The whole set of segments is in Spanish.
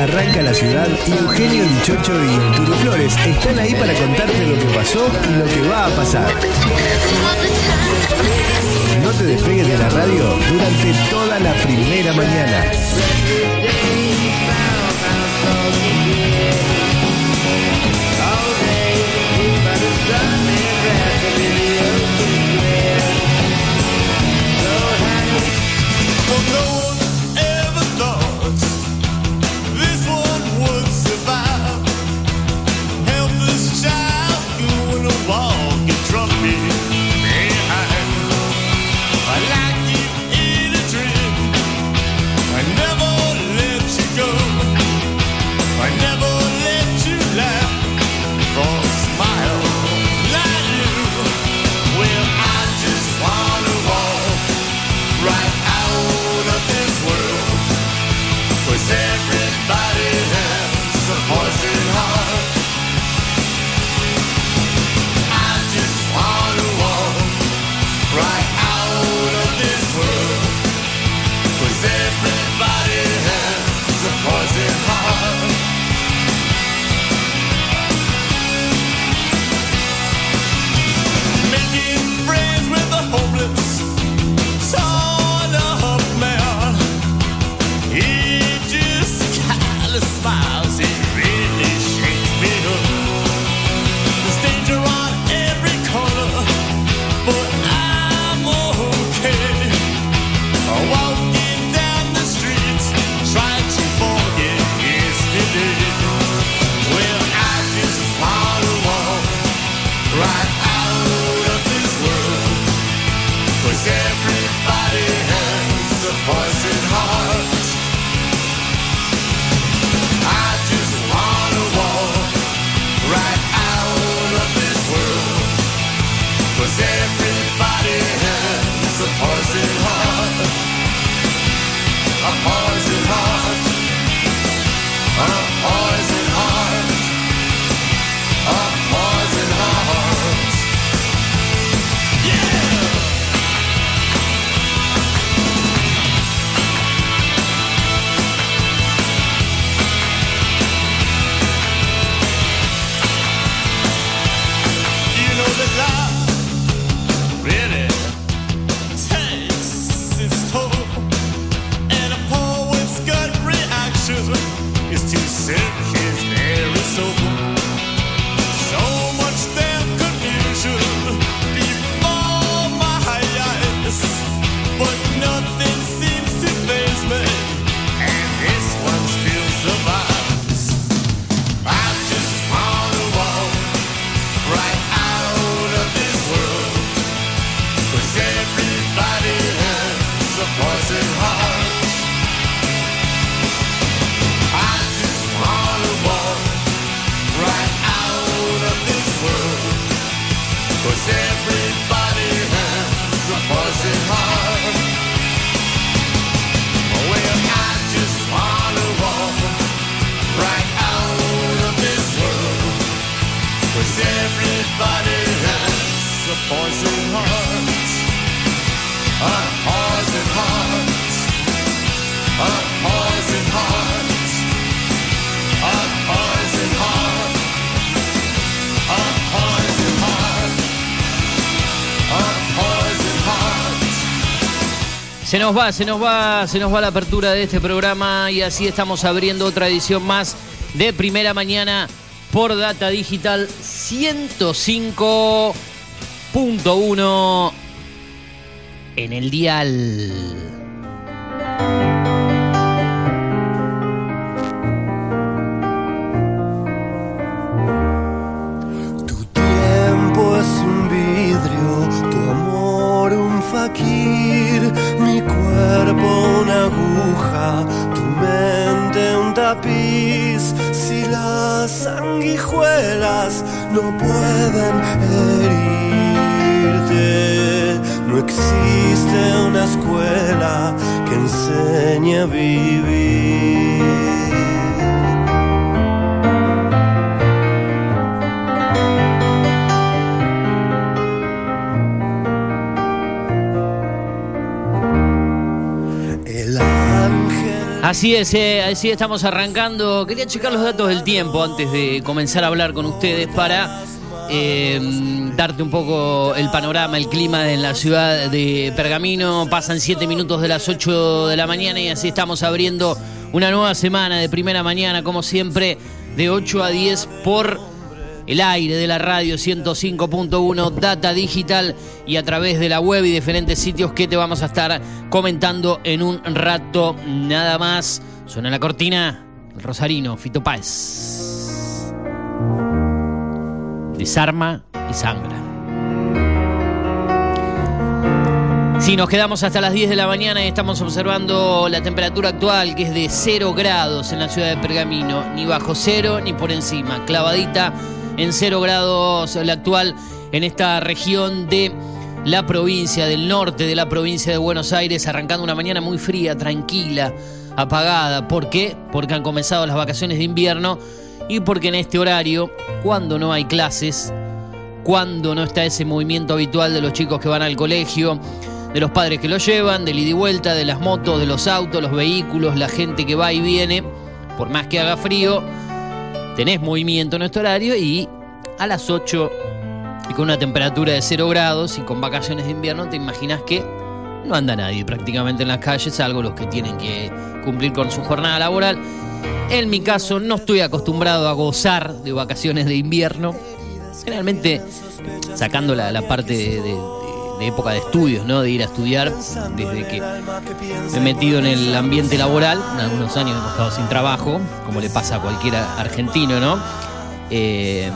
arranca la ciudad y Eugenio Dichocho y Arturo Flores están ahí para contarte lo que pasó y lo que va a pasar. No te despegues de la radio durante toda la primera mañana. Se nos va, se nos va, se nos va la apertura de este programa y así estamos abriendo otra edición más de Primera Mañana por Data Digital 105.1 en el dial. Tu tiempo es un vidrio, tu amor un faquir cuerpo una aguja, tu mente un tapiz. Si las sanguijuelas no pueden herirte, no existe una escuela que enseñe a vivir. Así es, eh, así estamos arrancando. Quería checar los datos del tiempo antes de comenzar a hablar con ustedes para em, darte un poco el panorama, el clima en la ciudad de Pergamino. Pasan 7 minutos de las 8 de la mañana y así estamos abriendo una nueva semana de primera mañana, como siempre, de 8 a 10 por el aire de la radio 105.1 Data Digital y a través de la web y diferentes sitios que te vamos a estar comentando en un rato nada más. Suena la cortina, el Rosarino, Fito Páez. Desarma y sangra. Si nos quedamos hasta las 10 de la mañana y estamos observando la temperatura actual que es de 0 grados en la ciudad de Pergamino, ni bajo cero ni por encima, clavadita en 0 grados la actual en esta región de la provincia del norte de la provincia de Buenos Aires, arrancando una mañana muy fría, tranquila, apagada. ¿Por qué? Porque han comenzado las vacaciones de invierno y porque en este horario, cuando no hay clases, cuando no está ese movimiento habitual de los chicos que van al colegio, de los padres que los llevan, del ida y vuelta, de las motos, de los autos, los vehículos, la gente que va y viene, por más que haga frío, tenés movimiento en este horario y a las 8 y con una temperatura de 0 grados y con vacaciones de invierno, te imaginas que no anda nadie prácticamente en las calles, salvo los que tienen que cumplir con su jornada laboral. En mi caso, no estoy acostumbrado a gozar de vacaciones de invierno. Generalmente, sacando la, parte de- de época de estudios, ¿no? De ir a estudiar, desde que me he metido en el ambiente laboral, en algunos años hemos estado sin trabajo, como le pasa a cualquier argentino, ¿no? Eh,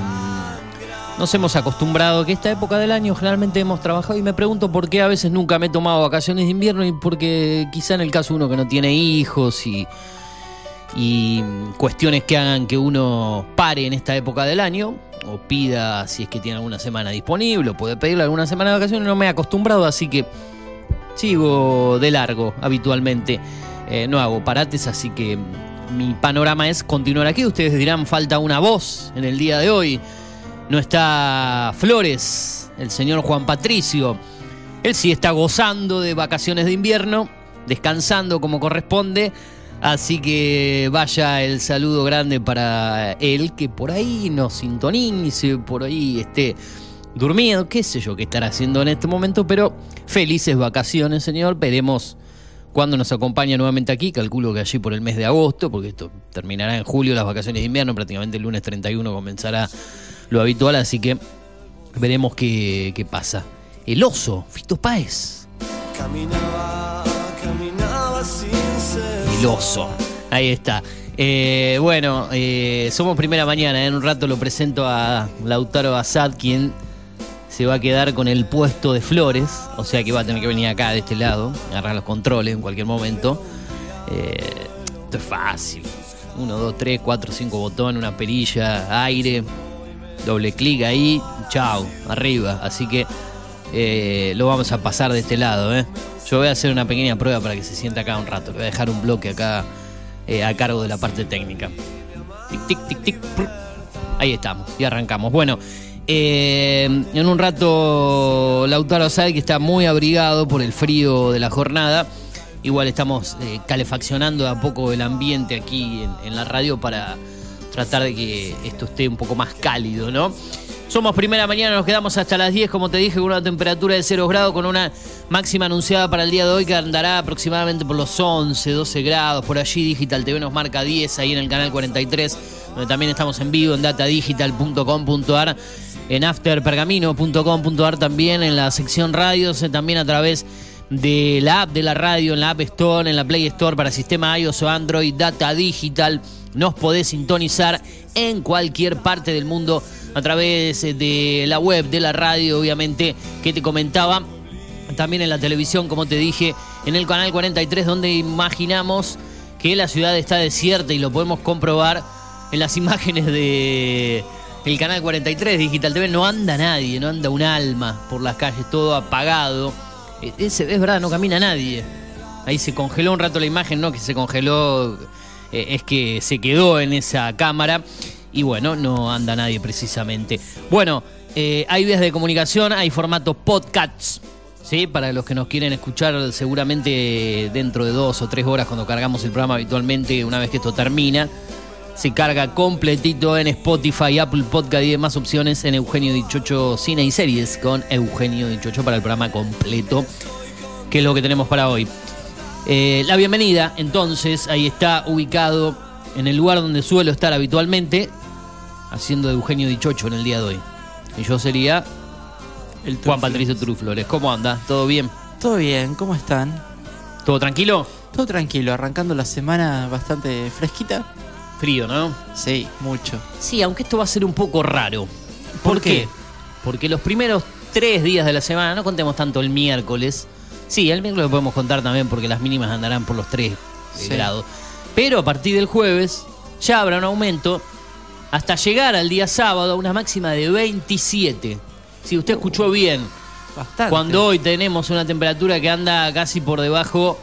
nos hemos acostumbrado que esta época del año generalmente hemos trabajado y me pregunto por qué a veces nunca me he tomado vacaciones de invierno y porque quizá en el caso uno que no tiene hijos y, y cuestiones que hagan que uno pare en esta época del año o pida si es que tiene alguna semana disponible o puede pedirle alguna semana de vacaciones, no me he acostumbrado, así que sigo de largo habitualmente. Eh, no hago parates, así que mi panorama es continuar aquí. Ustedes dirán, falta una voz en el día de hoy. No está Flores, el señor Juan Patricio. Él sí está gozando de vacaciones de invierno, descansando como corresponde. Así que vaya el saludo grande para él, que por ahí nos sintonice, por ahí esté durmiendo, qué sé yo qué estará haciendo en este momento, pero felices vacaciones, señor. Veremos cuándo nos acompaña nuevamente aquí, calculo que allí por el mes de agosto, porque esto terminará en julio, las vacaciones de invierno, prácticamente el lunes 31 comenzará lo habitual, así que veremos qué, qué pasa. El oso, Fito Páez. Caminaba, Ahí está. Eh, bueno, eh, somos primera mañana. En un rato lo presento a Lautaro Assad, quien se va a quedar con el puesto de flores. O sea que va a tener que venir acá de este lado, agarrar los controles en cualquier momento. Eh, esto es fácil. Uno, dos, tres, cuatro, cinco botones, una perilla, aire, doble clic ahí, chao, arriba. Así que eh, lo vamos a pasar de este lado. ¿eh? Yo voy a hacer una pequeña prueba para que se sienta acá un rato. Voy a dejar un bloque acá eh, a cargo de la parte técnica. Tic, tic, tic, tic. Ahí estamos, y arrancamos. Bueno, eh, en un rato Lautaro Sade, que está muy abrigado por el frío de la jornada. Igual estamos eh, calefaccionando de a poco el ambiente aquí en la radio para tratar de que esto esté un poco más cálido, ¿no? Somos primera mañana, nos quedamos hasta las 10, como te dije, con una temperatura de 0 grados, con una máxima anunciada para el día de hoy que andará aproximadamente por los 11, 12 grados. Por allí Digital TV nos marca 10 ahí en el canal 43, donde también estamos en vivo en datadigital.com.ar, en afterpergamino.com.ar también, en la sección radios, eh, también a través de la app de la radio, en la App Store, en la Play Store para sistema iOS o Android, Data Digital. Nos podés sintonizar en cualquier parte del mundo a través eh, de la web, de la radio, obviamente, que te comentaba. También en la televisión, como te dije, en el canal 43, donde imaginamos que la ciudad está desierta y lo podemos comprobar en las imágenes de el canal 43 Digital TV. No anda nadie, no anda un alma por las calles, todo apagado. Es, es verdad, no camina nadie. Ahí se congeló un rato la imagen, no que se congeló, eh, es que se quedó en esa cámara. Y bueno, no anda nadie precisamente. Bueno, eh, hay vías de comunicación, hay formato podcasts. Sí, para los que nos quieren escuchar seguramente dentro de dos o tres horas cuando cargamos el programa habitualmente, una vez que esto termina, se carga completito en Spotify, Apple Podcast y demás opciones en Eugenio Dichocho Cine y Series con Eugenio Dichocho para el programa completo, que es lo que tenemos para hoy. Eh, la bienvenida, entonces, ahí está ubicado en el lugar donde suelo estar habitualmente, haciendo de Eugenio Dichocho en el día de hoy. Y yo sería El Juan. Patricio Truflores. ¿Cómo anda? ¿Todo bien? Todo bien, ¿cómo están? ¿Todo tranquilo? Todo tranquilo, arrancando la semana bastante fresquita. Frío, ¿no? Sí, mucho. Sí, aunque esto va a ser un poco raro. ¿Por qué? qué? Porque los primeros tres días de la semana, no contemos tanto el miércoles. Sí, el miércoles lo podemos contar también porque las mínimas andarán por los 3 Sí. grados. Pero a partir del jueves ya habrá un aumento hasta llegar al día sábado a una máxima de 27. Si usted escuchó bien, Bastante. cuando hoy tenemos una temperatura que anda casi por debajo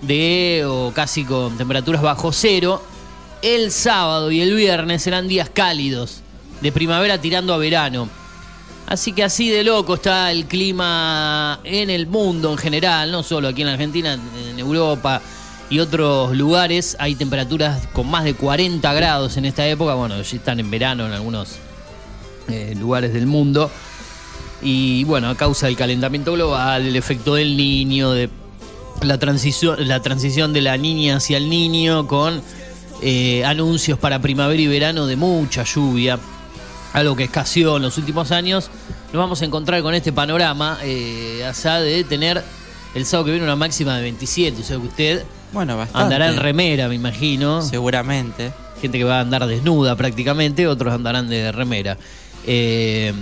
de, o casi con temperaturas bajo cero, el sábado y el viernes serán días cálidos, de primavera tirando a verano. Así que así de loco está el clima en el mundo en general, no solo aquí en Argentina, en Europa y otros lugares. Hay temperaturas con más de 40 grados en esta época. Bueno, ya están en verano en algunos eh, lugares del mundo. Y bueno, a causa del calentamiento global, el efecto del niño, de la transición, la transición de la niña hacia el niño con eh, anuncios para primavera y verano de mucha lluvia, algo que escaseó en los últimos años, nos vamos a encontrar con este panorama, eh, allá de tener el sábado que viene una máxima de 27, o sea que usted Bueno, bastante. andará en remera, me imagino. Seguramente. Gente que va a andar desnuda prácticamente, otros andarán de remera. Eh,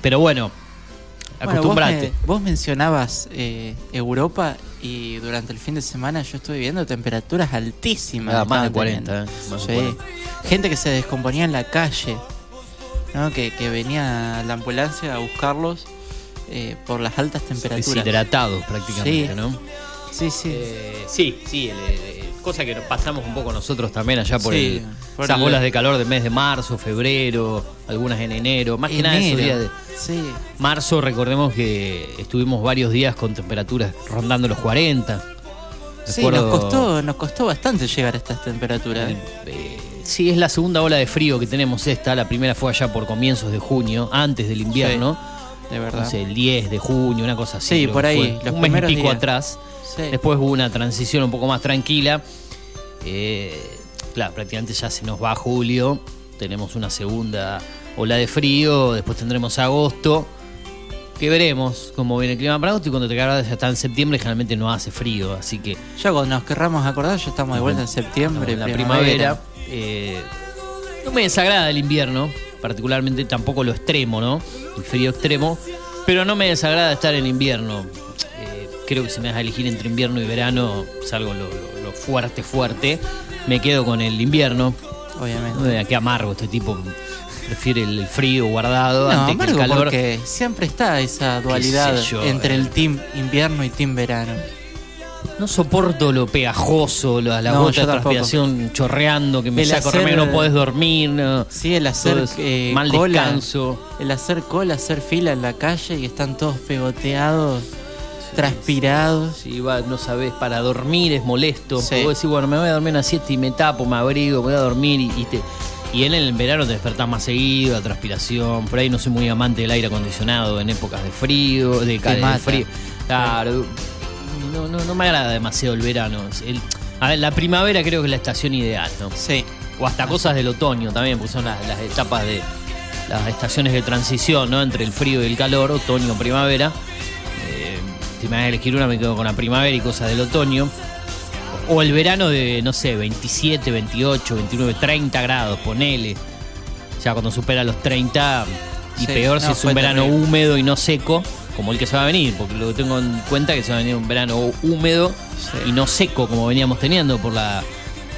pero bueno, Bueno, acostumbrate. vos, me- vos mencionabas eh, Europa y durante el fin de semana yo estuve viendo temperaturas altísimas. Ah, más de estaban 40, teniendo. eh, más Sí. 40. Gente que se descomponía en la calle, ¿no? que, que venía la ambulancia a buscarlos eh, por las altas temperaturas. Deshidratados prácticamente, Sí. ¿no? Sí, sí. Eh, sí, sí, el- el- cosa que nos pasamos un poco nosotros también allá por, Sí, el- por esas el- bolas de calor del mes de marzo, febrero, algunas en enero, más que nada esos días de Sí. marzo, recordemos que estuvimos varios días con temperaturas rondando los 40. Sí, Recuerdo- nos costó, nos costó bastante llegar a estas temperaturas. Eh, sí, es la segunda ola de frío que tenemos esta. La primera fue allá por comienzos de junio, antes del invierno. de verdad. No sé, el 10 de junio, una cosa así. Sí, por ahí, los un mes y pico días. atrás. Sí. Después hubo una transición un poco más tranquila. Eh, claro, prácticamente ya se nos va julio. Tenemos una segunda ola de frío. Después tendremos agosto. Que veremos cómo viene el clima para agosto. Y cuando te cargas ya está en septiembre, generalmente no hace frío. Así que Ya cuando nos querramos acordar, ya estamos de vuelta en septiembre, en la primavera. eh, no me desagrada el invierno, particularmente tampoco lo extremo, ¿no? El frío extremo. Pero no me desagrada estar en invierno. Creo que si me das a elegir entre invierno y verano, salgo lo, lo- lo fuerte, fuerte. Me quedo con el invierno. Obviamente. Eh, Qué amargo este tipo. Prefiere el frío guardado No, antes que amargo el calor. porque siempre está esa dualidad yo, entre eh. el team invierno y team verano. No soporto lo pegajoso, la, la No, gota de tampoco. transpiración chorreando, que me El saco hacer- no podés dormir. no. Sí, el hacer eh, mal cola, descanso. el hacer cola, hacer fila en la calle y están todos pegoteados, transpirados. Si va, no sabes, para dormir es molesto. Sí. Vos decís, bueno, me voy a dormir una siesta y me tapo, me abrigo, voy a dormir y, y te. Y en el verano te despertás más seguido, la transpiración. Por ahí no soy muy amante del aire acondicionado en épocas de frío, de, ca- de mata. frío. Claro. No, no, no me agrada demasiado el verano. El- a ver, la primavera creo que es la estación ideal, ¿no? Sí, O hasta cosas del otoño también, porque son las, las etapas de las estaciones de transición, ¿no? Entre el frío y el calor, otoño, primavera. Eh, si me vas a elegir una, me quedo con la primavera y cosas del otoño. O el verano de, no sé, 27, 28, 29, 30 grados, ponele. Ya cuando supera los 30, y Sí, peor si es un verano húmedo y no seco, como el que se va a venir, porque lo que tengo en cuenta es que se va a venir un verano húmedo Sí. y no seco como veníamos teniendo por la,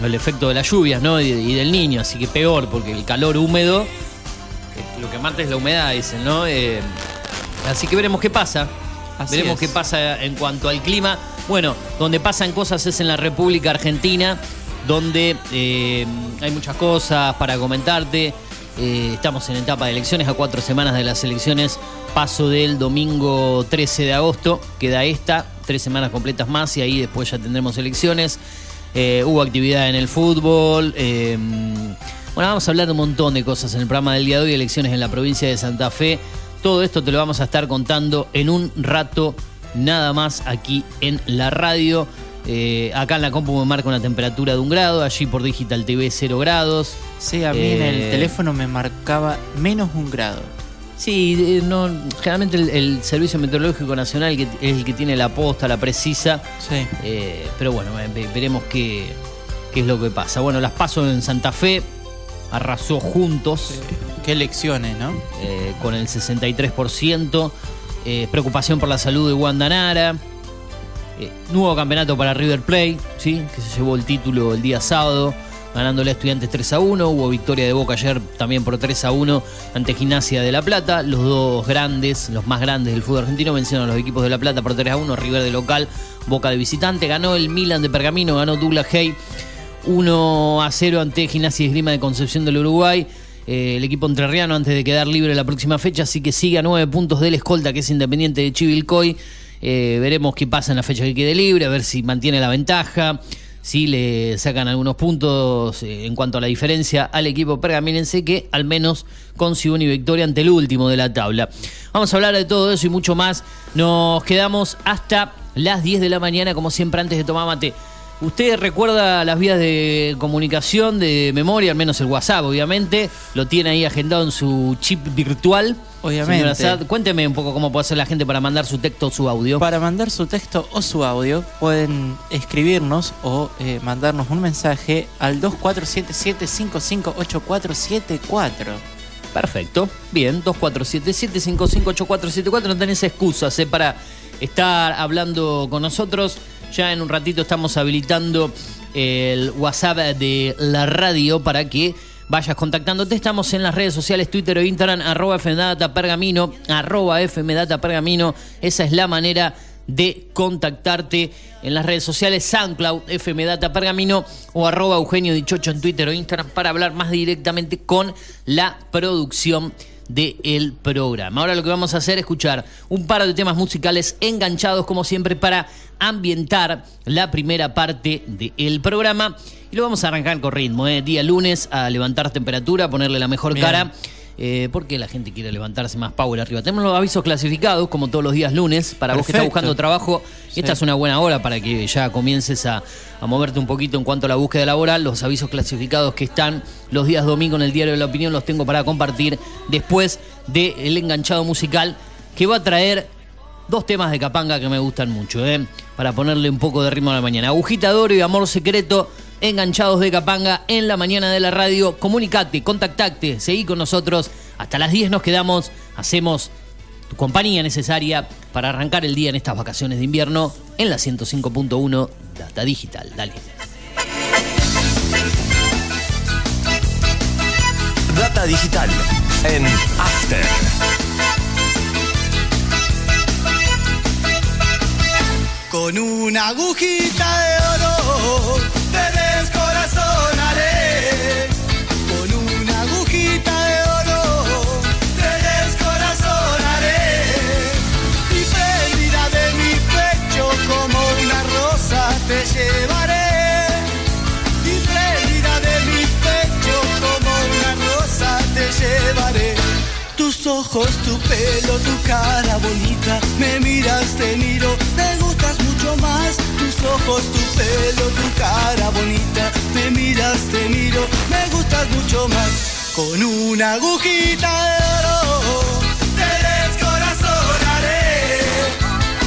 el efecto de las lluvias ¿no? y, y del niño, así que peor, porque el calor húmedo, eh, lo que mata es la humedad, dicen, ¿no? Eh, así que veremos qué pasa. Así veremos es. qué pasa en cuanto al clima. Bueno, donde pasan cosas es en la República Argentina, donde eh, hay muchas cosas para comentarte. Eh, estamos en etapa de elecciones, a cuatro semanas de las elecciones paso del domingo 13 de agosto. Queda esta, tres semanas completas más y ahí después ya tendremos elecciones. Eh, hubo actividad en el fútbol. bueno, vamos a hablar de un montón de cosas en el programa del día de hoy, elecciones en la provincia de Santa Fe. Todo esto te lo vamos a estar contando en un rato nada más aquí en la radio. Eh, acá en la compu me marca una temperatura de un grado, allí por Digital TV 0 grados. Sí, a mí en Eh, el teléfono me marcaba menos un grado. Sí, eh, no, generalmente el, el Servicio Meteorológico Nacional que es el que tiene la posta, la precisa. Sí. Eh, pero bueno, ve- veremos qué, qué es lo que pasa. Bueno, las paso en Santa Fe, arrasó juntos Qué elecciones, ¿no? eh, con el 63%. eh, preocupación por la salud de Wanda Nara. eh, nuevo campeonato para River Plate, ¿sí? que se llevó el título el día sábado, ganándole a Estudiantes 3 a 1. Hubo victoria de Boca ayer también por 3 a 1 ante Gimnasia de La Plata. Los dos grandes, los más grandes del fútbol argentino, vencieron a los equipos de La Plata por 3 a 1. River de local, Boca de visitante. Ganó el Milan de Pergamino, ganó Douglas Hay 1 a 0 ante Gimnasia y Esgrima de Concepción del Uruguay. Eh, el equipo entrerriano antes de quedar libre la próxima fecha, así que sigue a 9 puntos del escolta, que es independiente de Chivilcoy. Eh, veremos qué pasa en la fecha que quede libre, a ver si mantiene la ventaja, si le sacan algunos puntos eh, en cuanto a la diferencia al equipo pergaminense, que al menos consiguió una victoria ante el último de la tabla. Vamos a hablar de todo eso y mucho más. Nos quedamos hasta las 10 de la mañana, como siempre, antes de tomar mate. ¿Usted recuerda las vías de comunicación de memoria, al menos el WhatsApp, obviamente? Lo tiene ahí agendado en su chip virtual. Obviamente. Cuénteme un poco cómo puede hacer la gente para mandar su texto o su audio. Para mandar su texto o su audio pueden escribirnos o eh, mandarnos un mensaje al 2477-558474. Perfecto. Bien, 2477-558474. No tenés excusas eh, para estar hablando con nosotros. Ya en un ratito estamos habilitando el WhatsApp de la radio para que vayas contactándote. Estamos en las redes sociales, Twitter o Instagram, arroba FMData Pergamino, arroba FMData Pergamino. Esa es la manera de contactarte en las redes sociales SoundCloud, FM Data Pergamino o arroba Eugenio Dichocho en Twitter o Instagram para hablar más directamente con la producción del programa. Ahora lo que vamos a hacer es escuchar un par de temas musicales enganchados como siempre para ambientar la primera parte del programa y lo vamos a arrancar con ritmo, ¿eh? día lunes a levantar temperatura, ponerle la mejor Bien. cara. Eh, porque la gente quiere levantarse más power arriba. Tenemos los avisos clasificados, como todos los días lunes, para vos que estás buscando trabajo. Sí. Esta es una buena hora para que ya comiences a, a moverte un poquito en cuanto a la búsqueda laboral. Los avisos clasificados que están los días domingo en el Diario de la Opinión los tengo para compartir después del enganchado musical que va a traer dos temas de Capanga que me gustan mucho, ¿eh? para ponerle un poco de ritmo a la mañana. Agujita de oro y amor secreto, enganchados de Capanga en la mañana de la radio. Comunicate, contactate, seguí con nosotros. Hasta las 10 nos quedamos, hacemos tu compañía necesaria para arrancar el día en estas vacaciones de invierno en la 105.1 Data Digital. Dale. Data digital en After. Con una agujita de oro te descorazonaré. Tu pelo, tu cara bonita, me miras, te miro, me gustas mucho más. Tus ojos, tu pelo, tu cara bonita, me miras, te miro, me gustas mucho más. Con una agujita de oro te descorazonaré.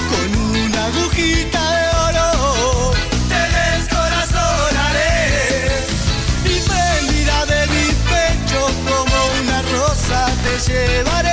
Con una agujita de oro te descorazonaré. Y prendida de mi pecho como una rosa te llevaré.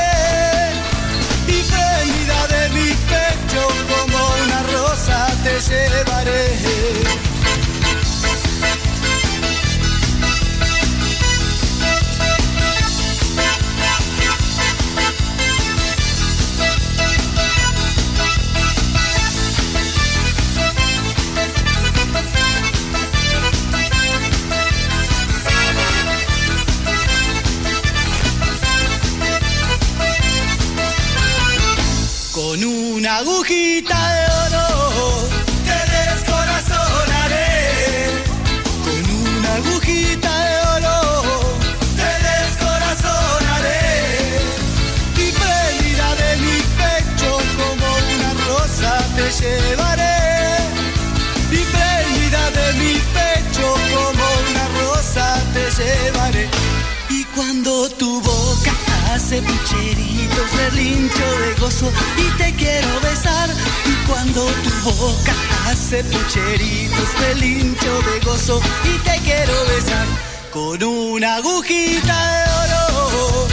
labios relincho de gozo y te quiero besar. Y cuando tu boca hace pucheritos relincho de gozo y te quiero besar con una agujita de oro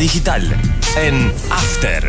Digital en After.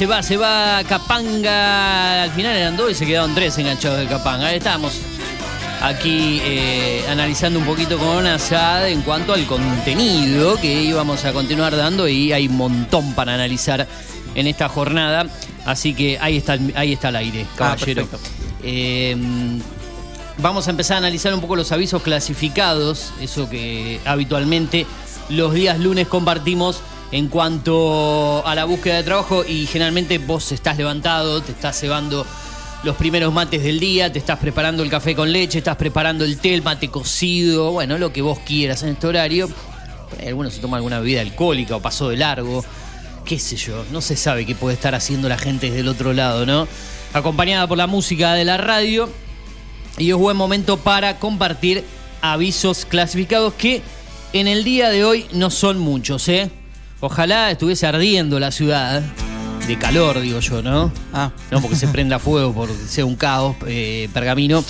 Se va, se va, Capanga. Al final eran dos y se quedaron tres enganchados de Capanga. Ahí estamos aquí eh, analizando un poquito con Asad en cuanto al contenido que íbamos a continuar dando y hay un montón para analizar en esta jornada. Así que ahí está, el- ahí está el aire, caballero. perfecto. Eh, vamos a empezar a analizar un poco los avisos clasificados, eso que habitualmente los días lunes compartimos en cuanto a la búsqueda de trabajo y generalmente vos estás levantado, te estás cebando los primeros mates del día, te estás preparando el café con leche, estás preparando el té, el mate cocido, bueno, lo que vos quieras en este horario. Algunos se toma alguna bebida alcohólica o pasó de largo, qué sé yo, no se sabe qué puede estar haciendo la gente desde el otro lado, ¿no? Acompañada por la música de la radio y es buen momento para compartir avisos clasificados que en el día de hoy no son muchos, ¿eh? Ojalá estuviese ardiendo la ciudad, de calor, digo yo, ¿no? Ah, No porque se prenda fuego, porque sea un caos, eh, pergamino.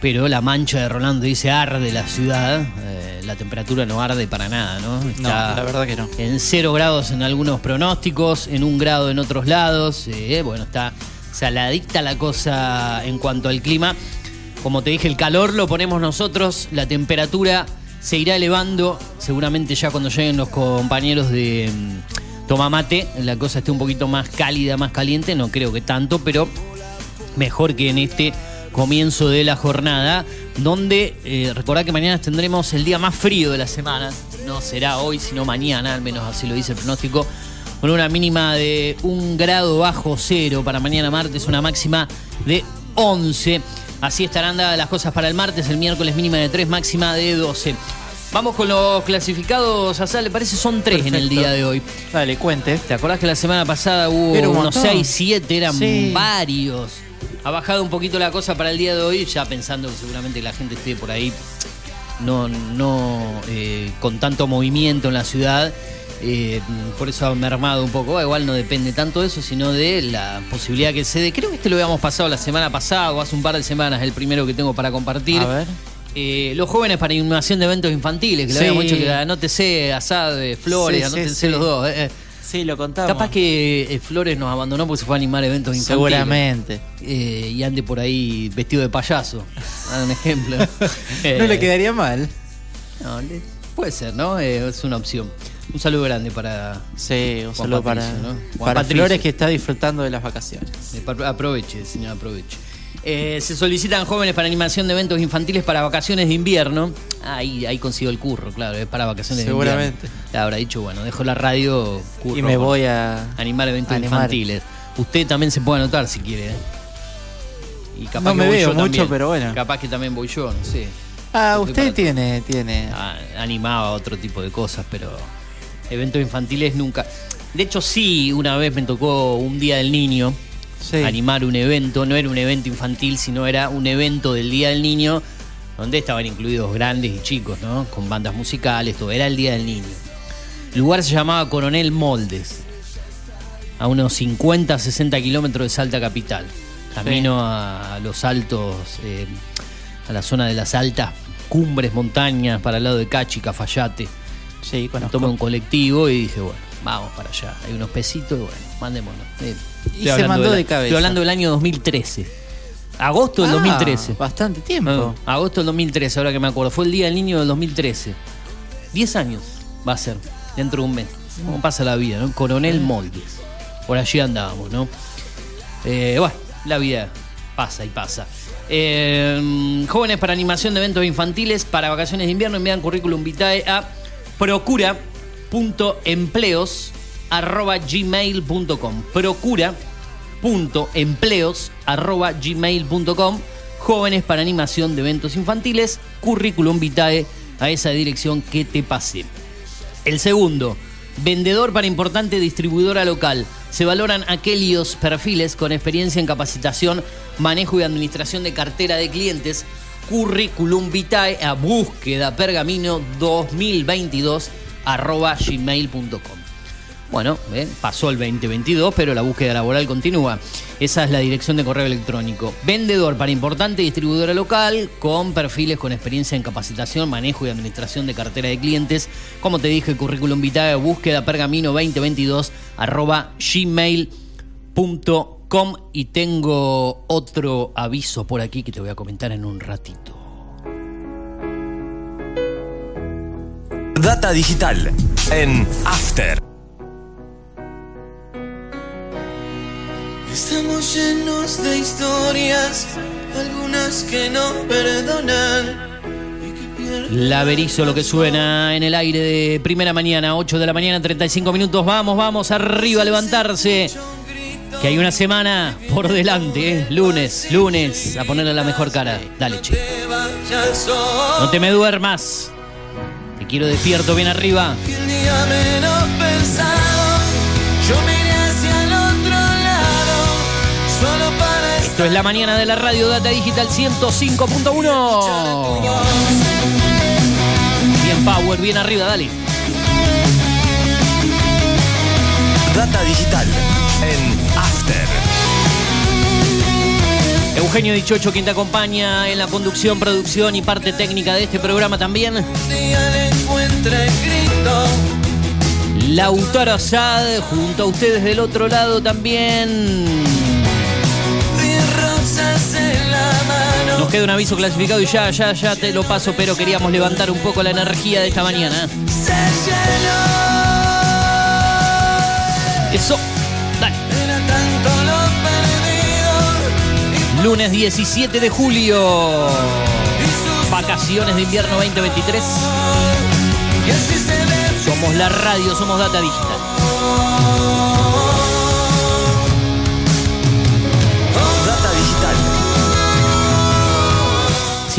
Pero la mancha de Rolando dice arde la ciudad. eh, la temperatura no arde para nada, ¿no? no, la verdad que no. En cero grados en algunos pronósticos, en un grado en otros lados. eh, bueno, está saladita la cosa en cuanto al clima. Como te dije, el calor lo ponemos nosotros, la temperatura se irá elevando. Seguramente ya cuando lleguen los compañeros de mm, Tomamate, la cosa esté un poquito más cálida, más caliente. No creo que tanto, pero mejor que en este comienzo de la jornada, donde eh, recordad que mañana tendremos el día más frío de la semana, no será hoy, sino mañana, al menos así lo dice el pronóstico, con una mínima de un grado bajo cero para mañana martes, una máxima de 11. Así estarán dadas las cosas para el martes, el miércoles mínima de 3, máxima de 12. Vamos con los clasificados, Asal, le parece son tres en el día de hoy. Dale, cuente. ¿Te acordás que la semana pasada hubo un unos montón. 6, 7? Eran Sí. varios. Ha bajado un poquito la cosa para el día de hoy, ya pensando que seguramente la gente esté por ahí no, no eh, con tanto movimiento en la ciudad. Eh, por eso ha mermado un poco. Igual no depende tanto de eso, sino de la posibilidad que se dé. Creo que este lo habíamos pasado la semana pasada o hace un par de semanas, el primero que tengo para compartir. A ver. Eh, los jóvenes para animación de eventos infantiles, que Sí. habíamos dicho que anótese Asad, eh, Flores, Sí, anótense sí. los dos. eh, eh. Sí, lo contamos. Capaz que eh, Flores nos abandonó porque se fue a animar eventos infantiles. Seguramente. Eh, y ande por ahí vestido de payaso. Un ejemplo. No le quedaría mal. no, le- puede ser, ¿no? Eh, es una opción. Un saludo grande para. Sí, un Juan saludo para, ¿no? Juan para. Flores que está disfrutando de las vacaciones. eh, Aproveche, señor, aproveche. Eh, se solicitan jóvenes para animación de eventos infantiles para vacaciones de invierno. Ahí, ahí consigo el curro, claro, es para vacaciones de Seguramente. invierno. Le habrá dicho, bueno, dejo la radio curro y me voy a animar eventos animar. infantiles. Usted también se puede anotar si quiere. ¿eh? Y capaz No que me voy veo yo mucho, también. pero bueno. Capaz que también voy yo, no sé. Ah, usted tiene, tiene. Ah, animaba otro tipo de cosas, pero eventos infantiles nunca. De hecho, sí, una vez me tocó un día del niño Sí. animar un evento. No era un evento infantil, sino era un evento del día del niño donde estaban incluidos grandes y chicos, ¿no? Con bandas musicales, todo. Era el día del niño. El lugar se llamaba Coronel Moldes, a unos 50, 60 kilómetros de Salta Capital. Camino a los altos, eh, a la zona de las altas cumbres, montañas, para el lado de Cachi, Cafayate. Sí, conozco. Tomé un colectivo y dije, bueno, vamos para allá. Hay unos pesitos y bueno, mandémonos. Eh, Y se mandó de cabeza. Estoy hablando del año 2013. Agosto del Ah, 2013. Bastante tiempo. Ah, agosto del 2013, ahora que me acuerdo. Fue el Día del Niño del 2013. 10 años va a ser, dentro de un mes. ¿Cómo pasa la vida, no? Coronel Moldes. Por allí andábamos, ¿no? Eh, bueno, la vida pasa y pasa. Eh, jóvenes para animación de eventos infantiles para vacaciones de invierno envían currículum vitae a procura.empleos.gmail.com procura.empleos.gmail.com Jóvenes para animación de eventos infantiles, currículum vitae a esa dirección que te pasé. El segundo, vendedor para importante distribuidora local. Se valoran aquellos perfiles con experiencia en capacitación, manejo y administración de cartera de clientes. Currículum vitae a búsqueda pergamino 2022 arroba gmail.com. Bueno, eh, pasó el 2022, pero la búsqueda laboral continúa. Esa es la dirección de correo electrónico. Vendedor para importante distribuidora local con perfiles con experiencia en capacitación, manejo y administración de cartera de clientes. Como te dije, currículum vitae, búsqueda pergamino 2022 arroba gmail.com. Y tengo otro aviso por aquí que te voy a comentar en un ratito. Data digital en After. Estamos llenos de historias, algunas que no perdonan. y que pierden La Berizo, lo que suena en el aire de primera mañana, 8 de la mañana, 35 minutos. Vamos, vamos, arriba a levantarse. Que hay una semana por delante, ¿eh? lunes, lunes, a ponerle la mejor cara. Dale, che. No te me duermas. Te quiero despierto bien arriba. Que el día menos pensado, yo Esto es la mañana de la radio Data Digital 105.1. Bien power, bien arriba, dale. Data digital en After. Eugenio Dichocho, quien te acompaña en la conducción, producción y parte técnica de este programa también. Lautaro Asad, junto a ustedes del otro lado también. Nos queda un aviso clasificado y ya, ya, ya te lo paso, pero queríamos levantar un poco la energía de esta mañana. Llenó. Eso, dale. Lunes 17 de julio. Vacaciones de invierno 2023. Y así se ve. Somos la radio, somos Data.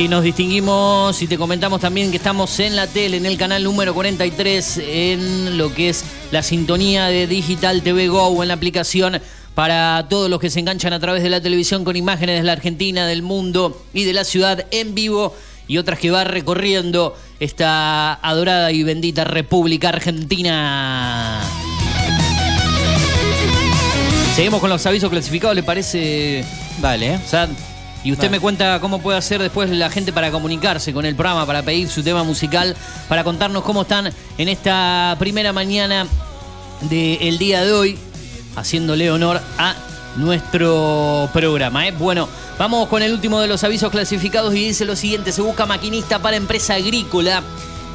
Si nos distinguimos y te comentamos también que estamos en la tele, en el canal número 43, en lo que es la sintonía de Digital TV Go, en la aplicación para todos los que se enganchan a través de la televisión con imágenes de la Argentina, del mundo y de la ciudad en vivo y otras que va recorriendo esta adorada y bendita República Argentina. Seguimos con los avisos clasificados, ¿le parece? Vale. Sad. Y usted Vale. me cuenta cómo puede hacer después la gente para comunicarse con el programa, para pedir su tema musical, para contarnos cómo están en esta primera mañana del día de hoy, haciéndole honor a nuestro programa. ¿eh? Bueno, vamos con el último de los avisos clasificados y dice lo siguiente, se busca maquinista para empresa agrícola.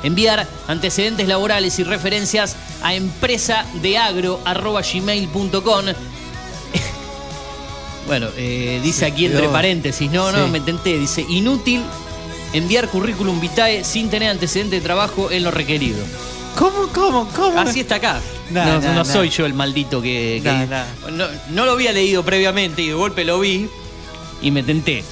Enviar antecedentes laborales y referencias a empresadeagro.gmail.com bueno, eh, dice aquí entre quedó- paréntesis, no, no, Sí. me tenté, dice, inútil enviar currículum vitae sin tener antecedente de trabajo en lo requerido. ¿Cómo, cómo, cómo? Así está acá. No, soy yo el maldito que. no, no lo había leído previamente y de golpe lo vi y me tenté.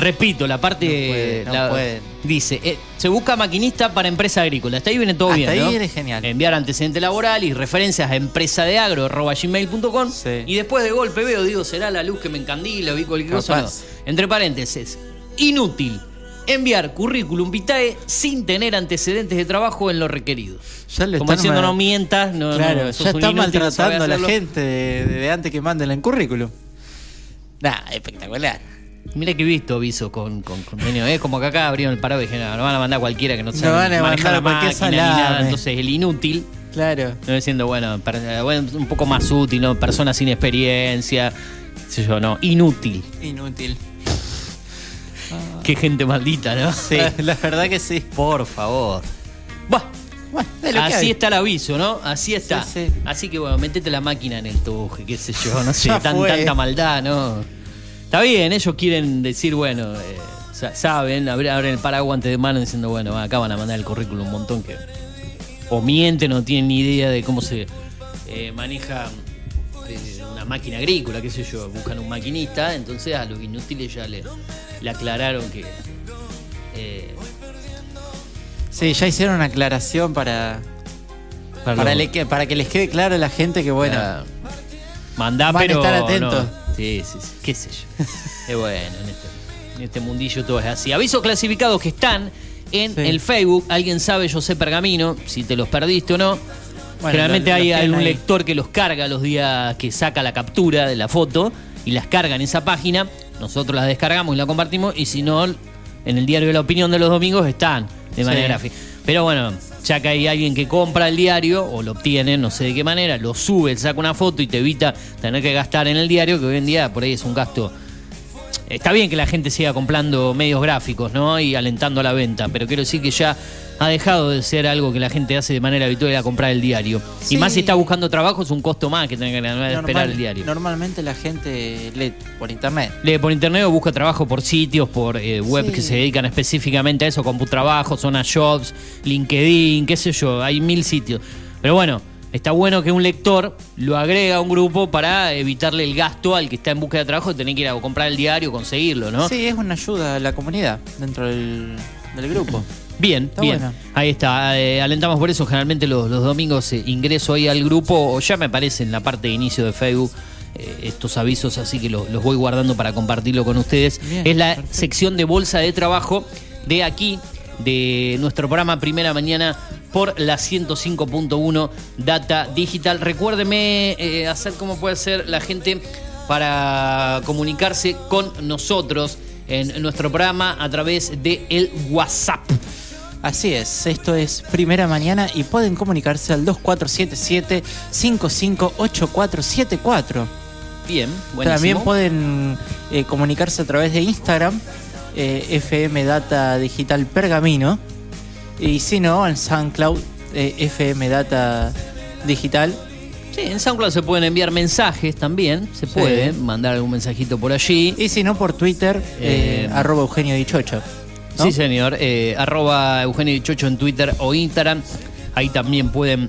Repito, la parte. No puede, no la- puede. Dice: eh, se busca maquinista para empresa agrícola. Hasta ahí viene todo Hasta bien. ahí ¿no? viene genial. Enviar antecedente laboral y referencias a empresa de agro gmail.com. Sí. Y después de golpe veo, digo, será la luz que me encandila, vi cualquier cosa. No. Entre paréntesis, inútil. Enviar currículum vitae sin tener antecedentes de trabajo en lo requerido. Ya lo Como diciendo, mal- no mientas, no, Claro, no, sos ya un está maltratando a la gente de, de antes que manden el currículum. Nah, espectacular. Mira que he visto aviso con, con convenio. Es como que acá abrieron el parado y dijeron, no, van a mandar a cualquiera que no sabe No van a manejar la máquina ni nada. salame. Entonces el inútil, Claro. no diciendo, bueno, bueno, un poco más útil, ¿no? Persona sin experiencia, sé yo, no, inútil. Inútil. Qué gente maldita, ¿no? Sí, la verdad que sí. Por favor. Buah, Bueno, Así está el aviso, ¿no? Así está. Sí, sí. Así que bueno, metete la máquina en el tuje, qué sé yo, no sé, tan- tanta maldad, ¿no? Está bien, ellos quieren decir, bueno, eh, sa- saben, abren, el paraguas antes de mano diciendo, bueno, acá van a mandar el currículum un montón que o mienten, no tienen ni idea de cómo se eh, maneja eh, una máquina agrícola, qué sé yo, buscan un maquinista, entonces a los inútiles ya le, le aclararon que... eh, Sí, ya hicieron una aclaración para, para para, le- que, para que les quede claro a la gente que, bueno, Mandá, Van a pero. estar atentos. no. Sí, sí, sí. Qué sé yo. Es bueno, en este, en este mundillo todo es así. Avisos clasificados que están en Sí. el Facebook. Alguien sabe, yo sé Pergamino, si te los perdiste o no. Bueno, Generalmente lo- hay algún lector que los carga los días que saca la captura de la foto y las carga en esa página. Nosotros las descargamos y la compartimos. Y si no, en el diario de la opinión de los domingos están de manera Sí. gráfica. Pero bueno, ya que hay alguien que compra el diario o lo obtiene, no sé de qué manera, lo sube, saca una foto y te evita tener que gastar en el diario, que hoy en día por ahí es un gasto. Está bien que la gente siga comprando medios gráficos, ¿no? Y alentando la venta, pero quiero decir que ya ha dejado de ser algo que la gente hace de manera habitual a comprar el diario. Sí. Y más si está buscando trabajo, es un costo más que tener que normal- esperar el diario. normalmente la gente lee por internet. Lee por internet o busca trabajo por sitios, por eh, web Sí. que se dedican específicamente a eso, CompuTrabajo, Zona Jobs, LinkedIn, qué sé yo, hay mil sitios. Pero bueno, está bueno que un lector lo agrega a un grupo para evitarle el gasto al que está en búsqueda de trabajo de tener que ir a comprar el diario, conseguirlo, ¿no? Sí, es una ayuda a la comunidad dentro del, del grupo. Bien, Está bien. Ahí está. eh, alentamos por eso. Generalmente los, los domingos eh, ingreso ahí al grupo o ya me aparece en la parte de inicio de Facebook eh, estos avisos, así que lo- los voy guardando para compartirlo con ustedes. Bien, es la perfecto. sección de bolsa de trabajo de aquí, de nuestro programa Primera Mañana por la 105.1 Data Digital. Recuérdeme eh, hacer cómo puede ser la gente para comunicarse con nosotros en nuestro programa a través de el WhatsApp. Así es, esto es Primera Mañana y pueden comunicarse al 2477-558474. Bien, buenísimo. También pueden eh, comunicarse a través de Instagram, eh, FM Data Digital Pergamino. Y si no, en SoundCloud, eh, FM Data Digital. Sí, en SoundCloud se pueden enviar mensajes también. Se Sí. puede mandar algún mensajito por allí. Y si no, por Twitter, eh, Eh, arroba Eugenio Dichocho. ¿no? Sí, señor. Arroba Eugenio Dichocho en Twitter o Instagram. Ahí también pueden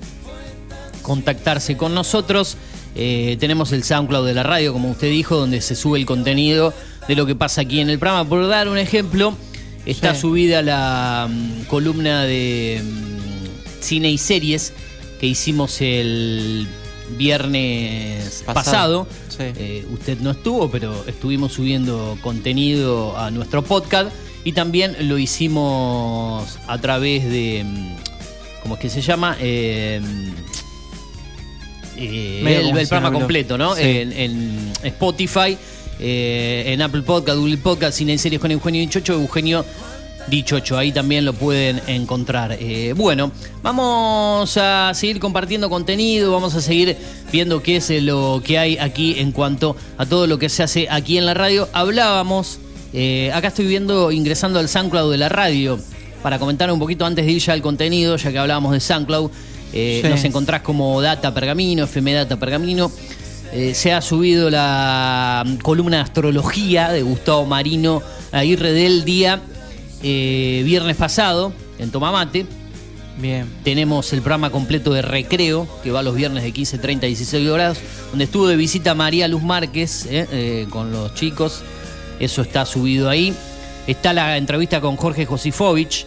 contactarse con nosotros. Tenemos el SoundCloud de la radio, como usted dijo, donde se sube el contenido de lo que pasa aquí en el programa. Por dar un ejemplo, está Sí. subida la mm, columna de mm, cine y series que hicimos el viernes pasado. Pasado, sí. Eh, usted no estuvo, pero estuvimos subiendo contenido a nuestro podcast y también lo hicimos a través de, mm, ¿cómo es que se llama? Eh, eh, el, programa completo, ¿no? Sí. En, en Spotify, eh, en Apple Podcast, Google Podcast, Cine en Series con Eugenio Dichocho, Eugenio Dichocho, ahí también lo pueden encontrar. Eh, bueno, vamos a seguir compartiendo contenido, vamos a seguir viendo qué es lo que hay aquí en cuanto a todo lo que se hace aquí en la radio. Hablábamos, eh, acá estoy viendo, ingresando al SoundCloud de la radio, para comentar un poquito antes de ir ya al contenido, ya que hablábamos de SoundCloud. Eh, Sí. Nos encontrás como Data Pergamino, FM Data Pergamino. Eh, se ha subido la mm, columna de astrología de Gustavo Marino Aguirre del día eh, viernes pasado en Tomamate. Bien. Tenemos el programa completo de recreo, que va los viernes de 15.30 a 16 horas, donde estuvo de visita María Luz Márquez eh, con los chicos. Eso está subido ahí. Está la entrevista con Jorge Josifovich,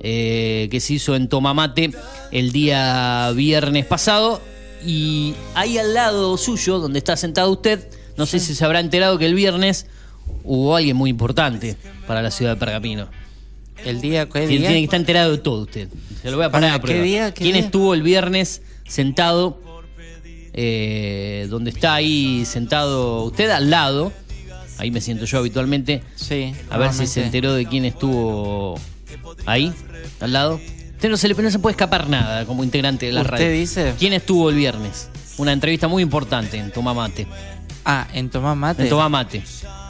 que se hizo en Tomamate el día viernes pasado. Y ahí al lado suyo, donde está sentado usted, no sé si se habrá enterado que el viernes hubo alguien muy importante para la ciudad de Pergamino. El día que Tiene, tiene que estar enterado de todo usted. Se lo voy a poner a prueba. ¿qué día? ¿Qué ¿Quién día? estuvo el viernes sentado? eh, donde está ahí sentado usted al lado. Ahí me siento yo habitualmente. Sí. A ver si se enteró de quién estuvo ahí, al lado. Usted no se le no se puede escapar nada como integrante de la ¿Usted radio. dice? ¿Quién estuvo el viernes? Una entrevista muy importante en Tomamate. Ah, en Tomás Mate. En Tomamate.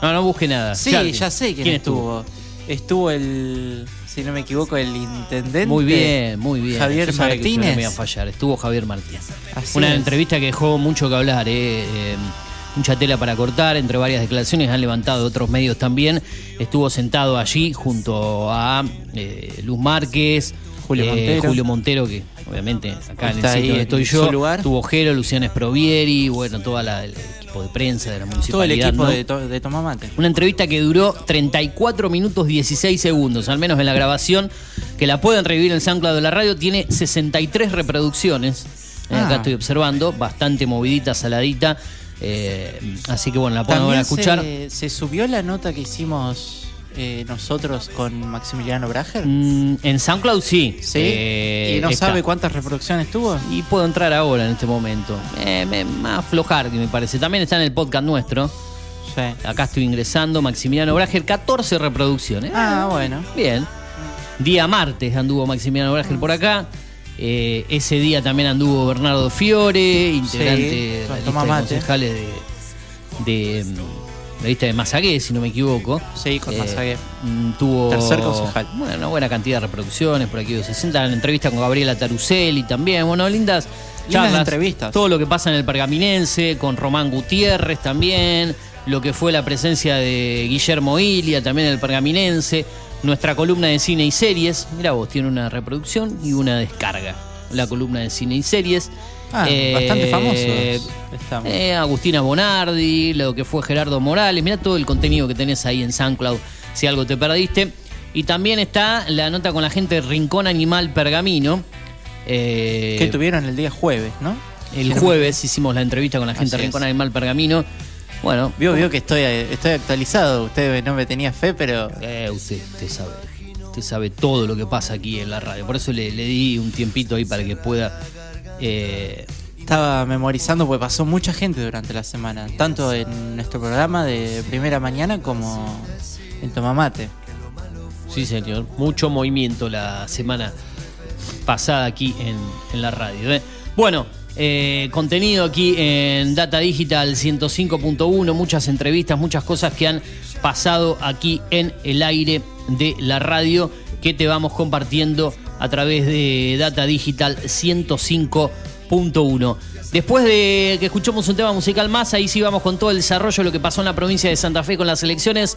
No, no busque nada. Sí, Charlie, ya sé quién, estuvo. estuvo. el, si no me equivoco, el intendente. Muy bien, muy bien. Javier usted no Martínez. me iba a fallar. Estuvo Javier Martínez. Así Una es. entrevista que dejó mucho que hablar, eh, eh, mucha tela para cortar, entre varias declaraciones han levantado otros medios también. Estuvo sentado allí junto a eh, Luz Márquez, Julio eh, Montero. Julio Montero, que obviamente acá en el sitio ahí estoy yo, lugar. tuvo Jero, Luciana Sprovieri, bueno, todo el equipo de prensa de la Todo el municipalidad. equipo ¿no? de, to- de. Una entrevista que duró 34 minutos 16 segundos, al menos en la grabación, que la pueden revivir en SoundCloud de la radio, tiene 63 reproducciones. Eh, Ah. Acá estoy observando, bastante movidita, saladita. eh, así que bueno, la También escuchar. se, se subió la nota que hicimos eh, nosotros con Maximiliano Brager. Mm, en SoundCloud sí. Sí. Eh, ¿Y no está. sabe cuántas reproducciones tuvo? Y puedo entrar ahora en este momento. Eh, me, más aflojar, que me parece. También está en el podcast nuestro. Sí. Acá estoy ingresando, Maximiliano Brager, 14 reproducciones. Ah, bueno. Bien. Día martes anduvo Maximiliano Brager por acá. Eh, ese día también anduvo Bernardo Fiore, integrante Sí, de la lista de concejales de, de, la lista de Mazagué, si no me equivoco. Sí, con Mazagué. mm, Tuvo Tercer concejal. Bueno, una buena cantidad de reproducciones, por aquí 60. La entrevista con Gabriela Taruselli también. Bueno, lindas charlas. entrevistas. Todo lo que pasa en el Pergaminense, con Román Gutiérrez también. Lo que fue la presencia de Guillermo Ilia también en el Pergaminense. Nuestra columna de cine y series. Mira vos, tiene una reproducción y una descarga. La columna de cine y series. Ah, Eh, bastante famosos estamos. eh, Agustina Bonardi, lo que fue Gerardo Morales. Mira todo el contenido que tenés ahí en SoundCloud, si algo te perdiste. Y también está la nota con la gente de Rincón Animal Pergamino. Eh, que tuvieron el día jueves, ¿no? el jueves hicimos la entrevista con la gente de Rincón. Animal Pergamino. Bueno, Vio, vio que estoy, estoy actualizado. Usted no me tenía fe, pero eh, usted, usted sabe. Usted sabe todo lo que pasa aquí en la radio. Por eso le, le di un tiempito ahí para que pueda. Eh, estaba memorizando porque pasó mucha gente durante la semana, tanto en nuestro programa de primera mañana como en Tomamate. Sí, señor. Mucho movimiento la semana pasada aquí en, la radio. ¿eh? Bueno, eh, contenido aquí en Data Digital 105.1, muchas entrevistas, muchas cosas que han pasado aquí en el aire de la radio que te vamos compartiendo a través de Data Digital 105.1. Después de que escuchamos un tema musical más, ahí sí vamos con todo el desarrollo de lo que pasó en la provincia de Santa Fe con las elecciones.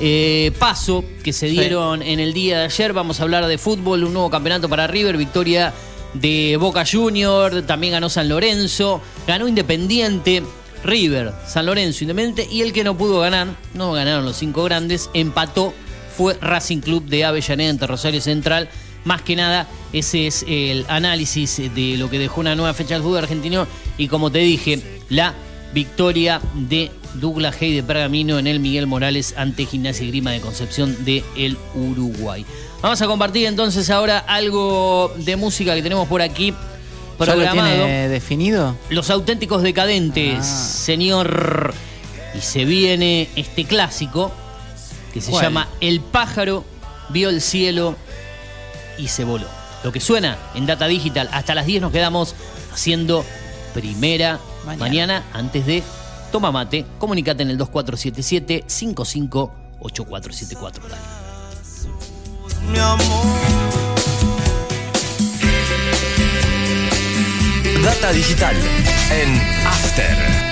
eh, paso que se dieron en el día de ayer. Vamos a hablar de fútbol, un nuevo campeonato para River, victoria de Boca Junior, también ganó San Lorenzo, ganó Independiente, River, San Lorenzo, Independiente y el que no pudo ganar, no ganaron los cinco grandes, empató, fue Racing Club de Avellaneda entre Rosario Central. Más que nada, ese es el análisis de lo que dejó una nueva fecha del fútbol argentino y como te dije, la victoria de Douglas Hay de Pergamino en el Miguel Morales ante Gimnasia y Grima de Concepción de el Uruguay. Vamos a compartir entonces ahora algo de música que tenemos por aquí ¿Ya lo programado. tiene definido? Los auténticos decadentes, Ah. señor. Y se viene este clásico que se ¿Cuál? llama El pájaro vio el cielo y se voló. Lo que suena en Data Digital, hasta las 10 nos quedamos haciendo primera mañana, Mañana. antes de Toma Mate. Comunicate en el 2477-558474. Dale. mi amor. Data digital en After.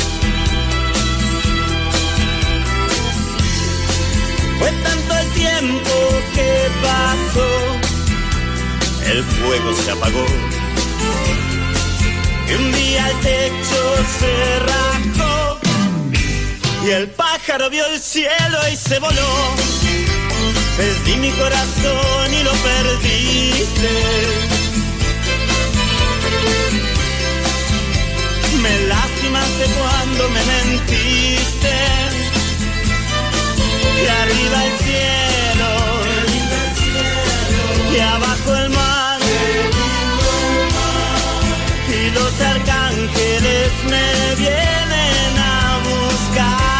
Fue tanto el tiempo que pasó, el fuego se apagó. Y un día el techo se rajó y el pájaro vio el cielo y se voló. Perdí mi corazón y lo perdiste. Me lastimaste cuando me mentiste. Y arriba el cielo, y abajo el mar, y los arcángeles me vienen a buscar.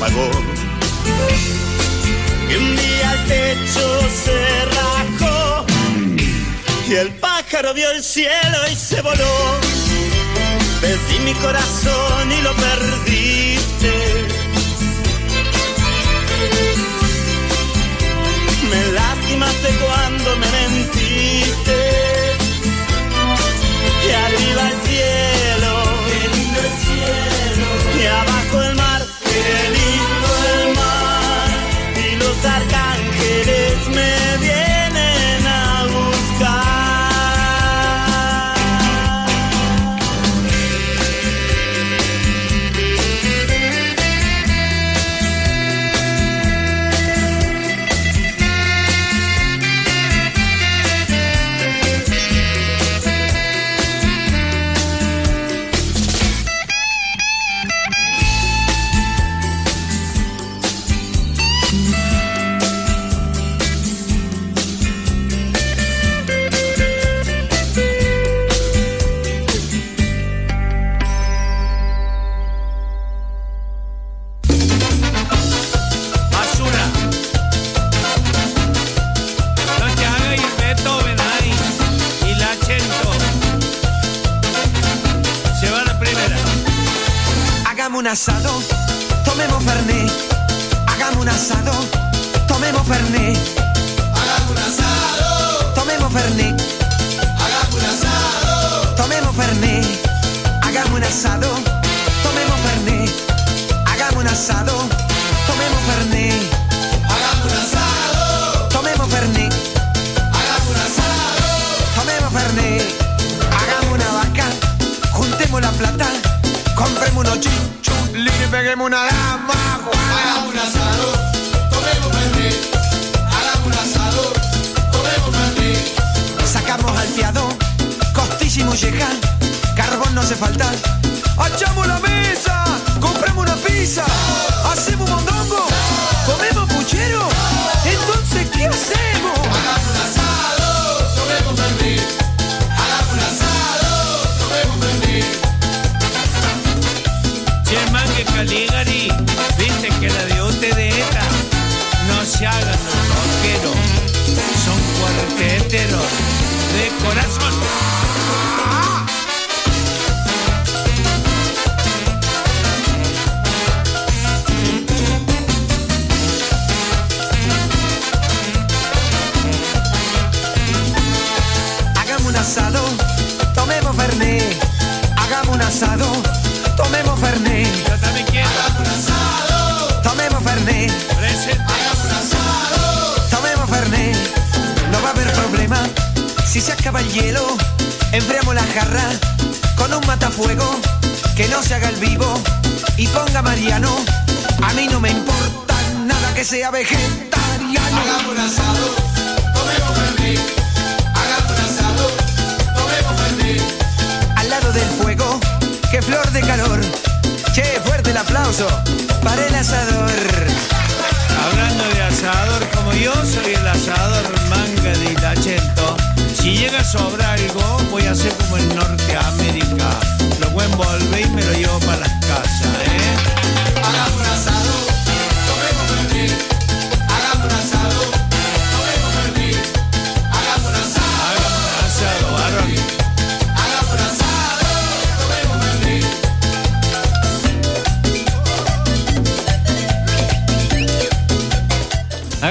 Y un día el techo se rajó y el pájaro vio el cielo y se voló. Perdí mi corazón y lo perdí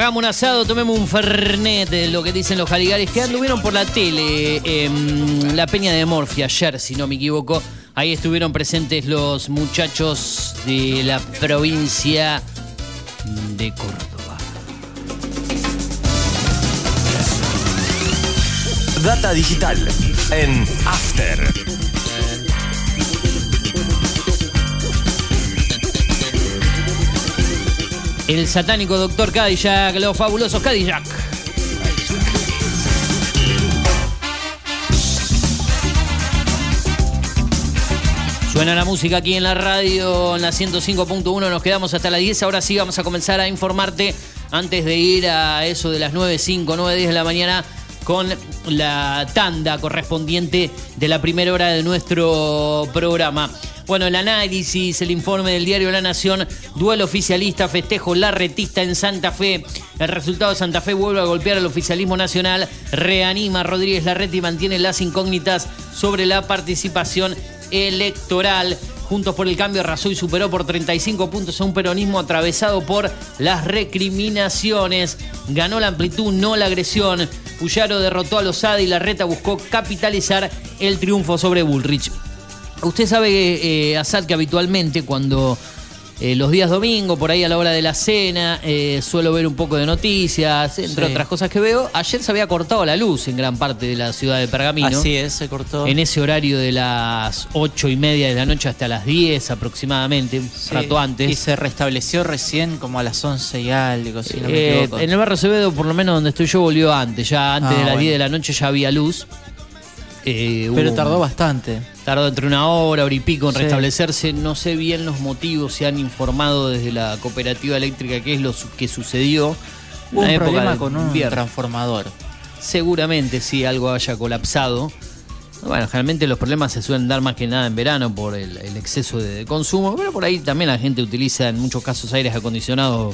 Hagamos un asado, tomemos un fernet, de lo que dicen los jaligares que anduvieron por la tele en la Peña de Morfia ayer, si no me equivoco. Ahí estuvieron presentes los muchachos de la provincia de Córdoba. Data digital en After. El satánico doctor Cadillac, los fabulosos Cadillac. Suena la música aquí en la radio, en la 105.1, nos quedamos hasta las 10, ahora sí vamos a comenzar a informarte antes de ir a eso de las 9.05, 9.10 de la mañana con la tanda correspondiente de la primera hora de nuestro programa. Bueno, el análisis, el informe del diario La Nación, duelo oficialista, festejo larretista en Santa Fe. El resultado de Santa Fe vuelve a golpear al oficialismo nacional, reanima Rodríguez Larreta y mantiene las incógnitas sobre la participación electoral. Juntos por el Cambio arrasó y superó por 35 puntos a un peronismo atravesado por las recriminaciones. Ganó la amplitud, no la agresión. Puyaro derrotó a Lozada y Larreta buscó capitalizar el triunfo sobre Bullrich. Usted sabe, eh, Asad, que habitualmente cuando eh, los días domingo, por ahí a la hora de la cena, eh, suelo ver un poco de noticias, entre Sí. otras cosas que veo. Ayer se había cortado la luz en gran parte de la ciudad de Pergamino. Así es, se cortó. En ese horario de las ocho y media de la noche hasta las 10 aproximadamente, un Sí, rato antes. Y se restableció recién como a las 11 y algo, si no me Eh, equivoco. en el barrio Acevedo, por lo menos donde estoy yo, volvió antes. Ya antes Ah, de las bueno. 10 de la noche ya había luz. Eh, Pero hubo- tardó bastante. Tardó entre una hora, hora y pico en Sí. restablecerse. No sé bien los motivos, se han informado desde la cooperativa eléctrica qué es lo que sucedió. Hubo Una un época problema con un invierno. transformador. Seguramente sí, algo haya colapsado. Bueno, generalmente los problemas se suelen dar más que nada en verano por el, el exceso de consumo, pero por ahí también la gente utiliza en muchos casos aires acondicionados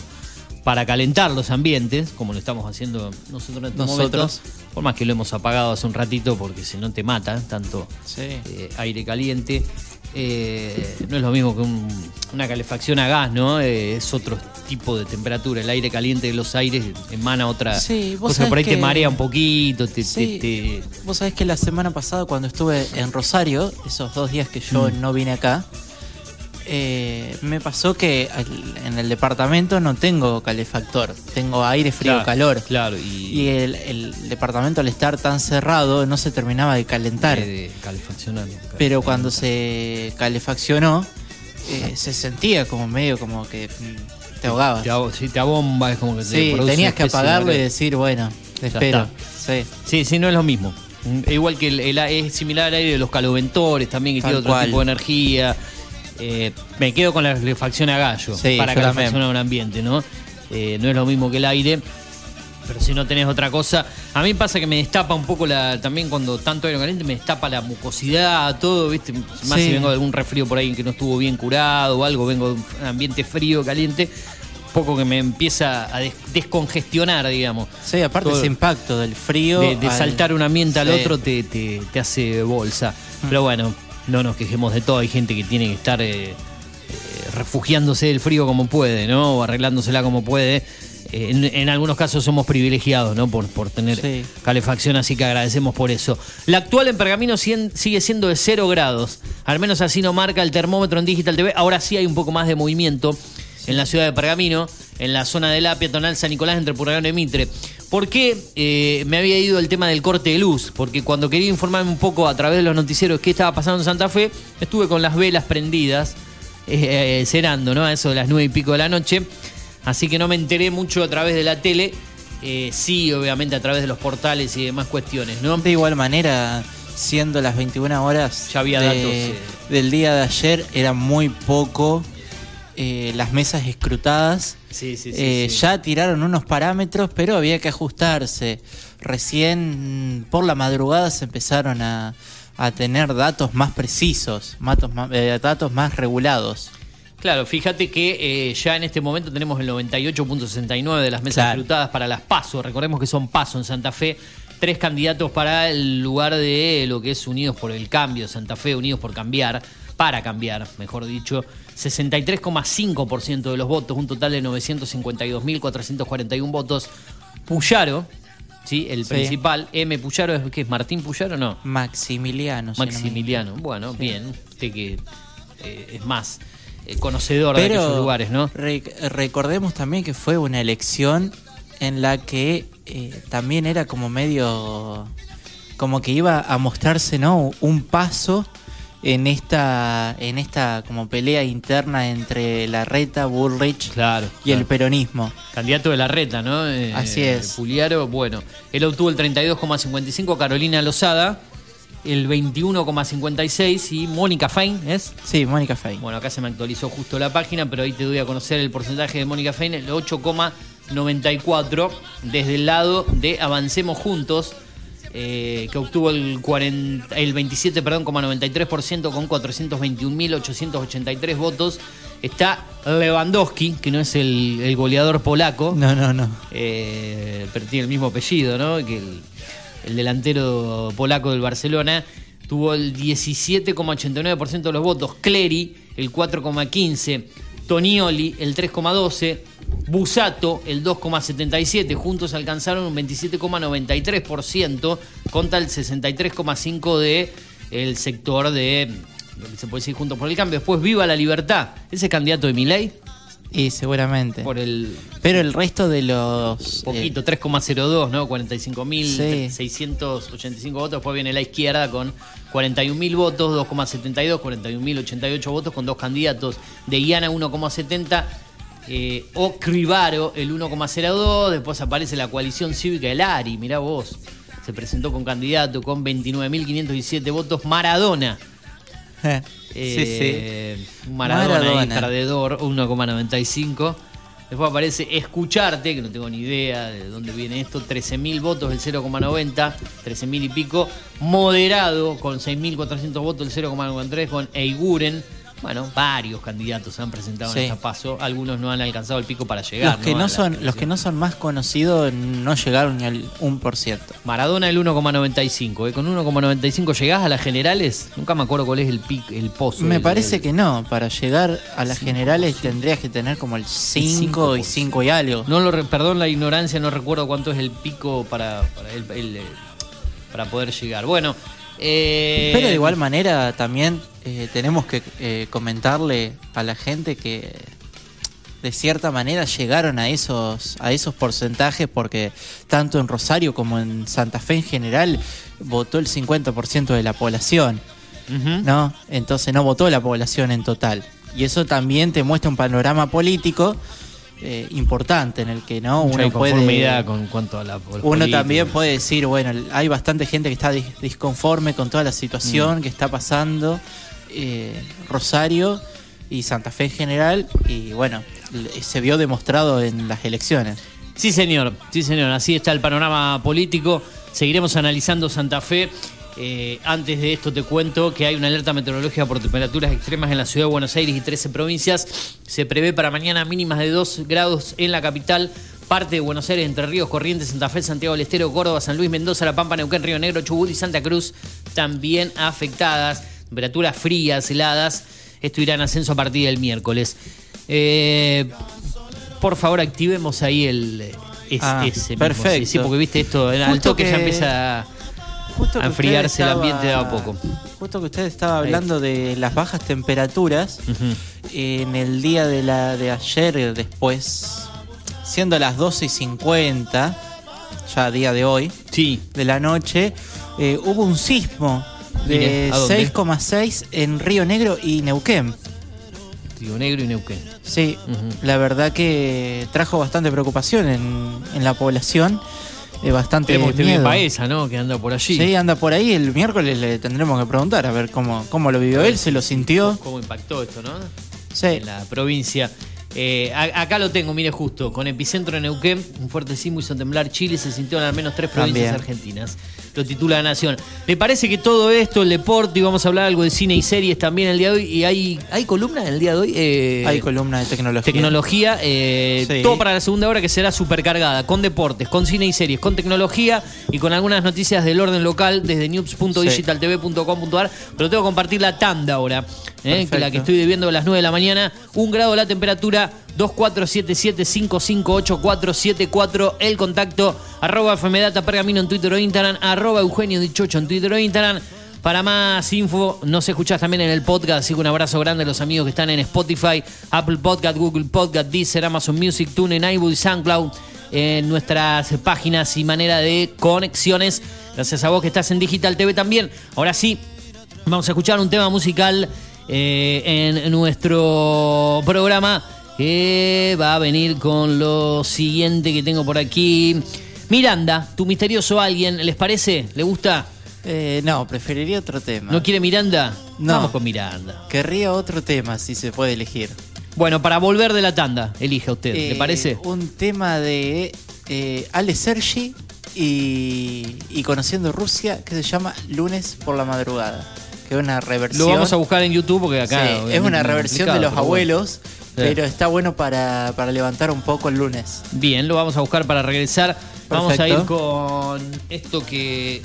para calentar los ambientes, como lo estamos haciendo nosotros en estos Nosotros. momentos. Por más que lo hemos apagado hace un ratito, porque si no te mata tanto Sí. eh, aire caliente. Eh, no es lo mismo que un- una calefacción a gas, ¿no? Eh, es otro tipo de temperatura. El aire caliente de los aires emana otra Sí, vos cosa por ahí te marea un poquito, te, Sí. te- te- Vos sabés que la semana pasada cuando estuve en Rosario, esos dos días que yo Mm. no vine acá, eh, me pasó que al- en el departamento no tengo calefactor, tengo aire frío Claro, calor. Claro, y, Y el, el departamento al estar tan cerrado no se terminaba de calentar. de, de calefaccionar. Pero cuando se calefaccionó, eh, se sentía como medio como que mm, te ahogabas. Te, abo- sí, te abomba, es como que te Sí, produce tenías una que especie de apagarlo y decir, bueno, te Ya espero. está. Sí. Sí, sí, no es lo mismo. Mm, Igual que el, el a- es similar al aire de los caloventores también, que Tal tiene otro cual. tipo de energía. Eh, me quedo con la calefacción a gallo Sí, para calefaccionar un ambiente, ¿no? Eh, no es lo mismo que el aire. Pero si no tenés otra cosa. A mí pasa que me destapa un poco la. También cuando tanto aire caliente me destapa la mucosidad, todo, ¿viste? Más Sí. si vengo de algún resfrío por ahí que no estuvo bien curado o algo, vengo de un ambiente frío, caliente. poco que me empieza a des- descongestionar, digamos. Sí, aparte Todo- ese impacto del frío. de, de al- saltar un ambiente al otro te, te- te hace bolsa. Pero bueno, no nos quejemos de todo. Hay gente que tiene que estar eh, eh, refugiándose del frío como puede, ¿no? O arreglándosela como puede. Eh, En, en algunos casos somos privilegiados, ¿no? Por, por tener Sí. calefacción, así que agradecemos por eso. La actual en Pergamino cien- sigue siendo de 0 grados. Al menos así no marca el termómetro en Digital TV. Ahora sí hay un poco más de movimiento en la ciudad de Pergamino, en la zona de la peatonal San Nicolás entre Purgarón y Mitre. ¿Por qué eh, me había ido el tema del corte de luz? Porque cuando quería informarme un poco a través de los noticieros qué estaba pasando en Santa Fe, estuve con las velas prendidas, eh, eh, cenando, ¿no? A eso de las nueve y pico de la noche. Así que no me enteré mucho a través de la tele. Sí, obviamente a través de los portales y demás cuestiones, ¿no? De igual manera, siendo las 21 horas Ya había de- datos, del día de ayer, era muy poco eh, las mesas escrutadas. Sí, sí, sí, Eh. Ya tiraron unos parámetros, pero había que ajustarse. Recién mm, por la madrugada se empezaron a, a tener datos más precisos, matos más- eh, datos más regulados. Claro, fíjate que eh, ya en este momento tenemos el 98.69 de las mesas Claro. escrutadas para las PASO. Recordemos que son PASO en Santa Fe. Tres candidatos para el lugar de lo que es Unidos por el Cambio, Santa Fe, Unidos por Cambiar, para cambiar, mejor dicho. 63,5% de los votos, un total de 952.441 votos. Puyaro, ¿sí? el Sí. principal, M. Puyaro, ¿es, ¿qué es Martín Puyaro? No. Maximiliano. si no me Maximiliano. Bueno, bien. Usted que eh, es más eh, conocedor de aquellos lugares, ¿no? re- recordemos también que fue una elección en la que eh, también era como medio como que iba a mostrarse no un paso en esta en esta como pelea interna entre la reta Bullrich Claro. y el peronismo Candidato de la reta, ¿no? Eh, Así es. Puliaro, bueno. Él obtuvo el 32,55, Carolina Lozada el 21,56 y Mónica Fein, ¿es? sí Mónica Fey Bueno, acá se me actualizó justo la página, pero ahí te doy a conocer el porcentaje de Mónica Fein, el 8,94 desde el lado de Avancemos Juntos, eh, que obtuvo el, 40, el 27, perdón, 93% con 421.883 votos. Está Lewandowski, que no es el, el goleador polaco, no no no. Eh, pero tiene el mismo apellido, ¿no? Que el, el delantero polaco del Barcelona. Tuvo el 17,89% de los votos, Clery el 4,15%, Tonioli el 3,12%, Busato el 2,77%, juntos alcanzaron un 27,93% contra el 63,5% de el sector de lo que se puede decir juntos por el cambio. Después Viva la Libertad, ese candidato de Milei y seguramente por el pero el resto de los Poquito, eh, 3,02, ¿no? 45.685 votos. Después viene la izquierda con 41.000 votos, 2,72, 41.088 votos con dos candidatos. De Iana 1,70, eh, O Cribaro el 1,02. Después aparece la coalición cívica del ARI, mirá vos. Se presentó con candidato con 29.517 votos. Maradona. eh, Eh, Maradona, Maradona. perdedor, 1,95. Después aparece Escucharte, que no tengo ni idea de dónde viene esto, 13.000 votos, el 0,90, 13.000 y pico. Moderado, con 6.400 votos, el 0,93, con Eiguren. Bueno, varios candidatos se han presentado Sí. en esta paso. Algunos no han alcanzado el pico para llegar. los que ¿no? son los que no son más conocidos no llegaron ni al 1%. Maradona el 1,95. ¿eh? Con 1,95 llegás a las generales. Nunca me acuerdo cuál es el pic, el pozo. Me del- parece del- que no, para llegar a las generales tendrías que tener como el 5 y 5 y algo. No lo re- perdón la ignorancia, no recuerdo cuánto es el pico para, para, el- el, eh, para poder llegar. Bueno, eh, Pero de igual manera también eh, tenemos que eh, comentarle a la gente que de cierta manera llegaron a esos a esos porcentajes porque tanto en Rosario como en Santa Fe en general votó el 50% de la población. ¿no? Entonces no votó la población en total. Y eso también te muestra un panorama político eh, importante en el que no Mucha uno puede con cuanto a la uno políticos. también puede decir, bueno, hay bastante gente que está dis- disconforme con toda la Mm. situación que está pasando, eh, Rosario y Santa Fe en general, y bueno, se vio demostrado en las elecciones. Sí, señor, sí, señor. Así está el panorama político. Seguiremos analizando Santa Fe. Eh, antes de esto te cuento que hay una alerta meteorológica por temperaturas extremas en la ciudad de Buenos Aires y 13 provincias. Se prevé para mañana mínimas de 2 grados en la capital, parte de Buenos Aires, Entre Ríos, Corrientes, Santa Fe, Santiago del Estero, Córdoba, San Luis, Mendoza, La Pampa, Neuquén, Río Negro, Chubut y Santa Cruz también afectadas. Temperaturas frías, heladas. Esto irá en ascenso a partir del miércoles. Eh, por favor, activemos ahí el es- Ah, ese mismo, perfecto. sí, sí, porque viste esto, al Justo toque ya que- empieza Justo a que enfriarse el ambiente de a poco. Justo que usted estaba hablando de las bajas temperaturas, en el día de la de ayer, después, siendo las 12 y 50, ya día de hoy, Sí, de la noche, eh, hubo un sismo de ¿a dónde? 6,6 en Río Negro y Neuquén. Río Negro y Neuquén. Sí, la verdad que trajo bastante preocupación en, en la población, eh, bastante Tenemos miedo. Paesa, ¿no? Que anda por allí. Sí, anda por ahí. El miércoles le tendremos que preguntar a ver cómo, cómo lo vivió él, se lo sintió. ¿Cómo impactó esto, no? Sí. En la provincia. Eh, acá lo tengo, mire justo, con epicentro en Neuquén, un fuerte sismo hizo temblar Chile, se sintió en al menos tres provincias También. argentinas. Lo titula La Nación. Me parece que todo esto, el deporte, y vamos a hablar algo de cine y series también el día de hoy. Y hay, hay columna en el día de hoy. Eh, Hay columna de tecnología. Tecnología, eh, Sí. todo para la segunda hora que será supercargada, con deportes, con cine y series, con tecnología y con algunas noticias del orden local desde news.digitaltv.com.ar. Pero tengo que compartir la tanda ahora, eh, que la que estoy debiendo a las 9 de la mañana. Un grado la temperatura, 2477-558474. El contacto, arroba FMData Pergamino en Twitter o Instagram, arroba Eugenio Dichocho en Twitter o Instagram. Para más info, nos escuchás también en el podcast, así que un abrazo grande a los amigos que están en Spotify, Apple Podcast, Google Podcast, Deezer, Amazon Music, TuneIn, iBook SoundCloud, en nuestras páginas y manera de conexiones. Gracias a vos que estás en Digital TV también. Ahora sí, vamos a escuchar un tema musical eh, en nuestro programa que va a venir con lo siguiente que tengo por aquí. Miranda, tu misterioso alguien, ¿les parece? ¿Le gusta? Eh, no, preferiría otro tema. ¿No quiere Miranda? No. Vamos con Miranda. Querría otro tema si se puede elegir. Bueno, para volver de la tanda, elija usted, ¿le Eh, parece? Un tema de eh, Ale Sergi y, y Conociendo Rusia que se llama Lunes por la madrugada. Que es una reversión. Lo vamos a buscar en YouTube porque acá. Sí, es una reversión de los bueno. Pero está bueno para, para levantar un poco el lunes. Bien, lo vamos a buscar para regresar. Vamos a ir con esto que.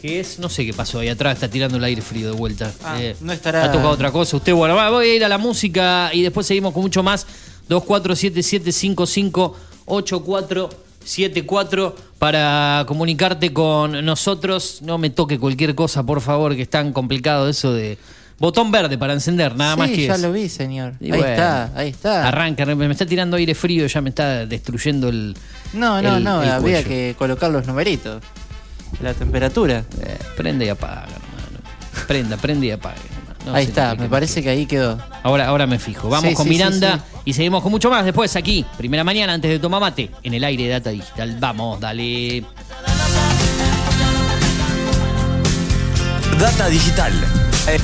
que es, no sé qué pasó ahí atrás, está tirando el aire frío de vuelta. Ah, Eh, no estará- Ha tocado otra cosa. Usted, bueno, va, voy a ir a la música y después seguimos con mucho más. 2477558474 para comunicarte con nosotros. No me toque cualquier cosa, por favor, que es tan complicado eso de. Botón verde para encender, nada sí, más que ya lo vi, señor. Y ahí bueno, está, ahí está. Arranca, me está tirando aire frío, ya me está destruyendo el. No, no, el- no, el había cuello. que colocar los numeritos. La temperatura. Eh, prende y apaga, hermano. Prenda, prende y apaga. hermano. No ahí está, me parece que ahí quedó. Ahora, ahora me fijo. Vamos Sí, con sí, Miranda sí. y seguimos con mucho más después aquí. Primera mañana antes de tomar mate en el aire de Data Digital. Vamos, dale. Data digital. Eh,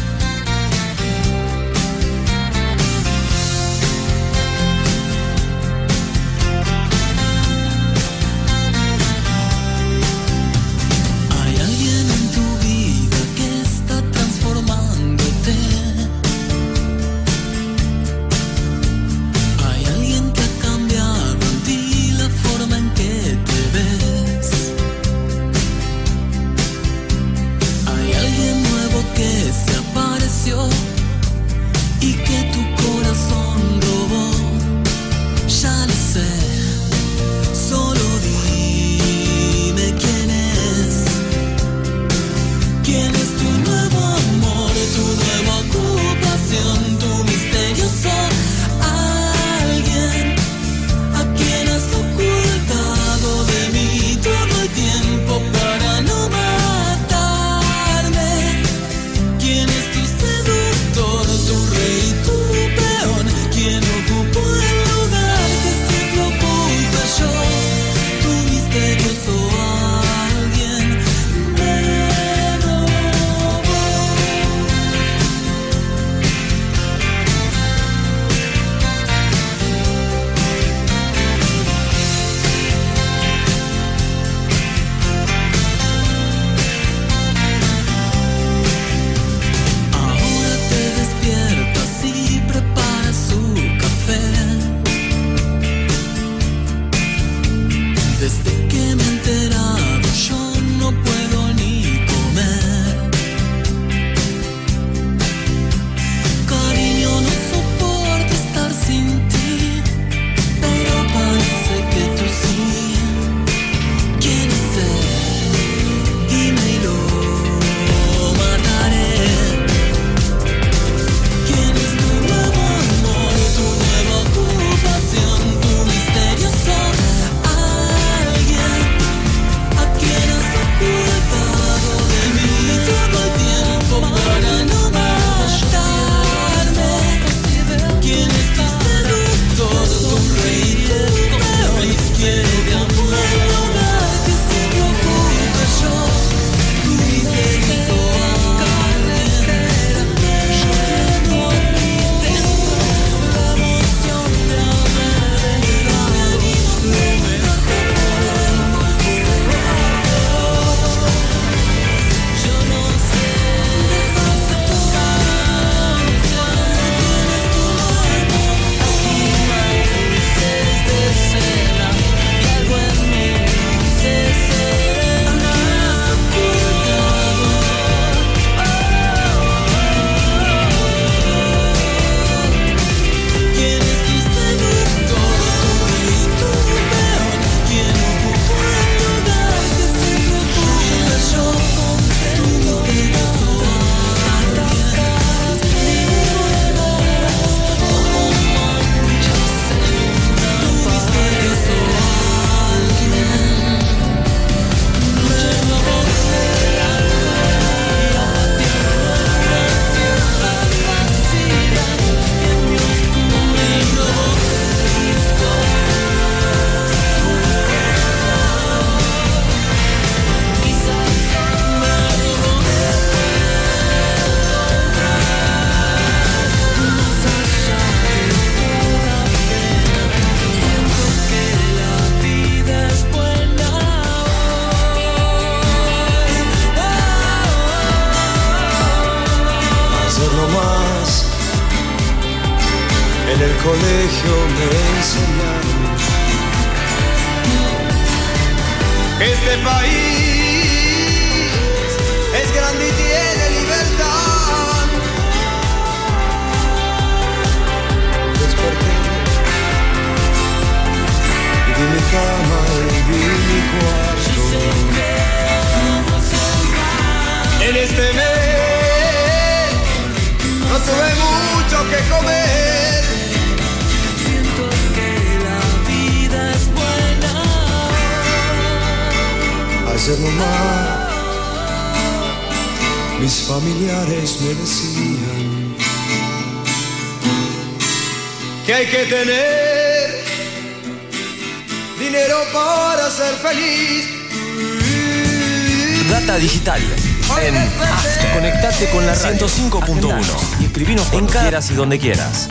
y donde quieras.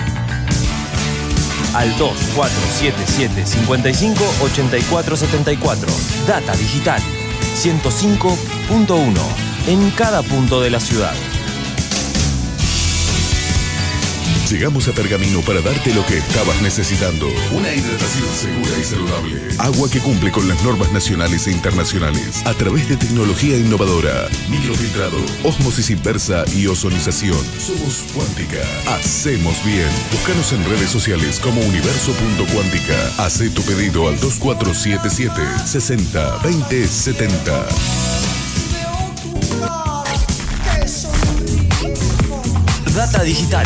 Al 2477 55 84 74. Data digital. 105.1. En cada punto de la ciudad. Llegamos a Pergamino para darte lo que estabas necesitando. Una hidratación segura y saludable. Agua que cumple con las normas nacionales e internacionales a través de tecnología innovadora. Microfiltrado, osmosis inversa y ozonización. Somos Cuántica. Hacemos bien. Búscanos en redes sociales como universo.cuántica. Hacé tu pedido al 2477 60 20 70. Data digital.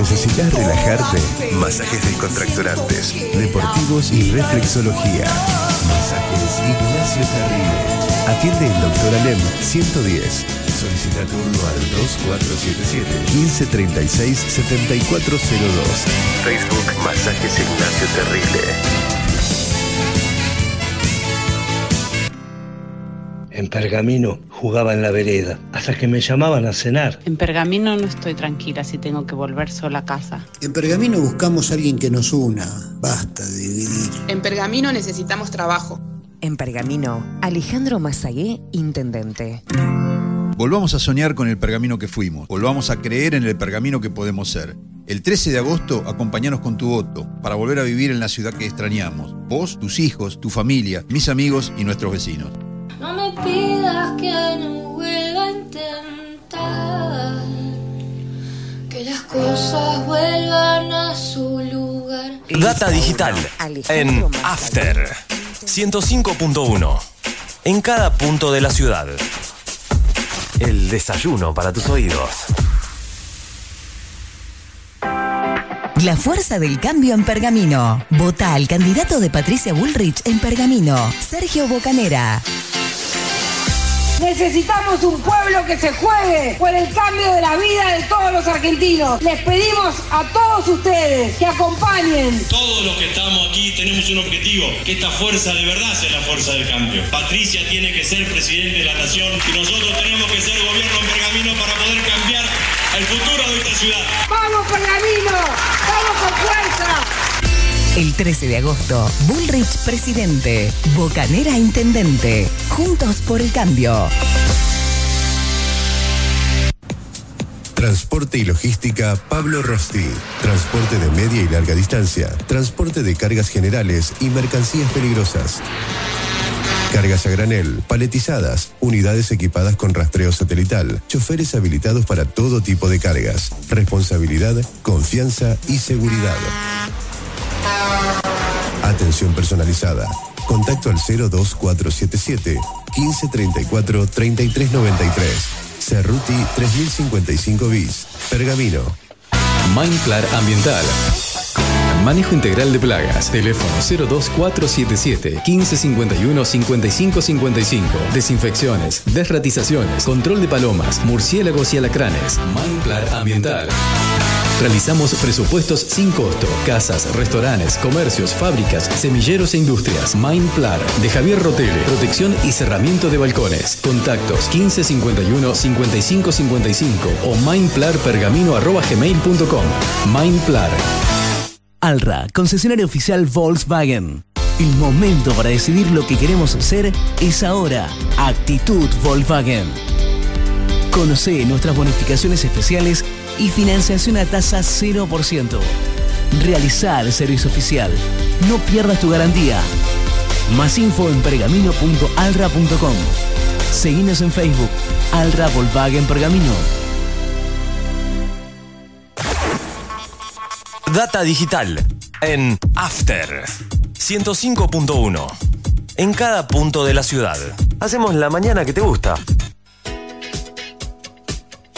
¿Necesitas relajarte? Masajes descontracturantes, deportivos y reflexología. Masajes Ignacio Carrile. Atiende el doctor Alem 110. Solicita turno al 2477 1536 7402. Facebook Masajes Ignacio Terrible. Pergamino jugaba en la vereda, hasta que me llamaban a cenar. En Pergamino no estoy tranquila si tengo que volver sola a casa. En Pergamino buscamos a alguien que nos una. Basta de dividir. En Pergamino necesitamos trabajo. En Pergamino, Alejandro Mazagué, intendente. Volvamos a soñar con el pergamino que fuimos. Volvamos a creer en el pergamino que podemos ser. El 13 de agosto, acompañanos con tu voto para volver a vivir en la ciudad que extrañamos. Vos, tus hijos, tu familia, mis amigos y nuestros vecinos. No me pidas que no vuelva a intentar que las cosas vuelvan a su lugar. Data digital. En After. 105.1. En cada punto de la ciudad. El desayuno para tus oídos. La fuerza del cambio en Pergamino. Vota al candidato de Patricia Bullrich en Pergamino, Sergio Bocanera. Necesitamos un pueblo que se juegue por el cambio de la vida de todos los argentinos. Les pedimos a todos ustedes que acompañen. Todos los que estamos aquí tenemos un objetivo, que esta fuerza de verdad sea la fuerza del cambio. Patricia tiene que ser presidente de la nación y nosotros tenemos que ser gobierno en Pergamino para poder cambiar el futuro de esta ciudad. ¡Vamos Pergamino! ¡Vamos con fuerza! El 13 de agosto, Bullrich presidente, Bocanera intendente. Juntos por el cambio. Transporte y logística Pablo Rosti. Transporte de media y larga distancia. Transporte de cargas generales y mercancías peligrosas. Cargas a granel, paletizadas, unidades equipadas con rastreo satelital, choferes habilitados para todo tipo de cargas. Responsabilidad, confianza y seguridad. Atención personalizada. Contacto al 02477 1534 3393. Cerruti 3055 bis. Pergamino. Mindclar Ambiental. Manejo integral de plagas. Teléfono 02477 1551 5555. Desinfecciones, desratizaciones, control de palomas, murciélagos y alacranes. Mindclar Ambiental. Realizamos presupuestos sin costo. Casas, restaurantes, comercios, fábricas, semilleros e industrias. Mindplar de Javier Rotele. Protección y cerramiento de balcones. Contactos 1551 5555 o mindplarpergamino.gmail.com. Mindplar. Alra, concesionario oficial Volkswagen. El momento para decidir lo que queremos hacer es ahora. Actitud Volkswagen. Conoce nuestras bonificaciones especiales y financiación a tasa 0%. Realizar el servicio oficial. No pierdas tu garantía. Más info en pergamino.alra.com. Seguinos en Facebook. Alra Volkswagen Pergamino. Data digital en After 105.1. En cada punto de la ciudad. Hacemos la mañana que te gusta.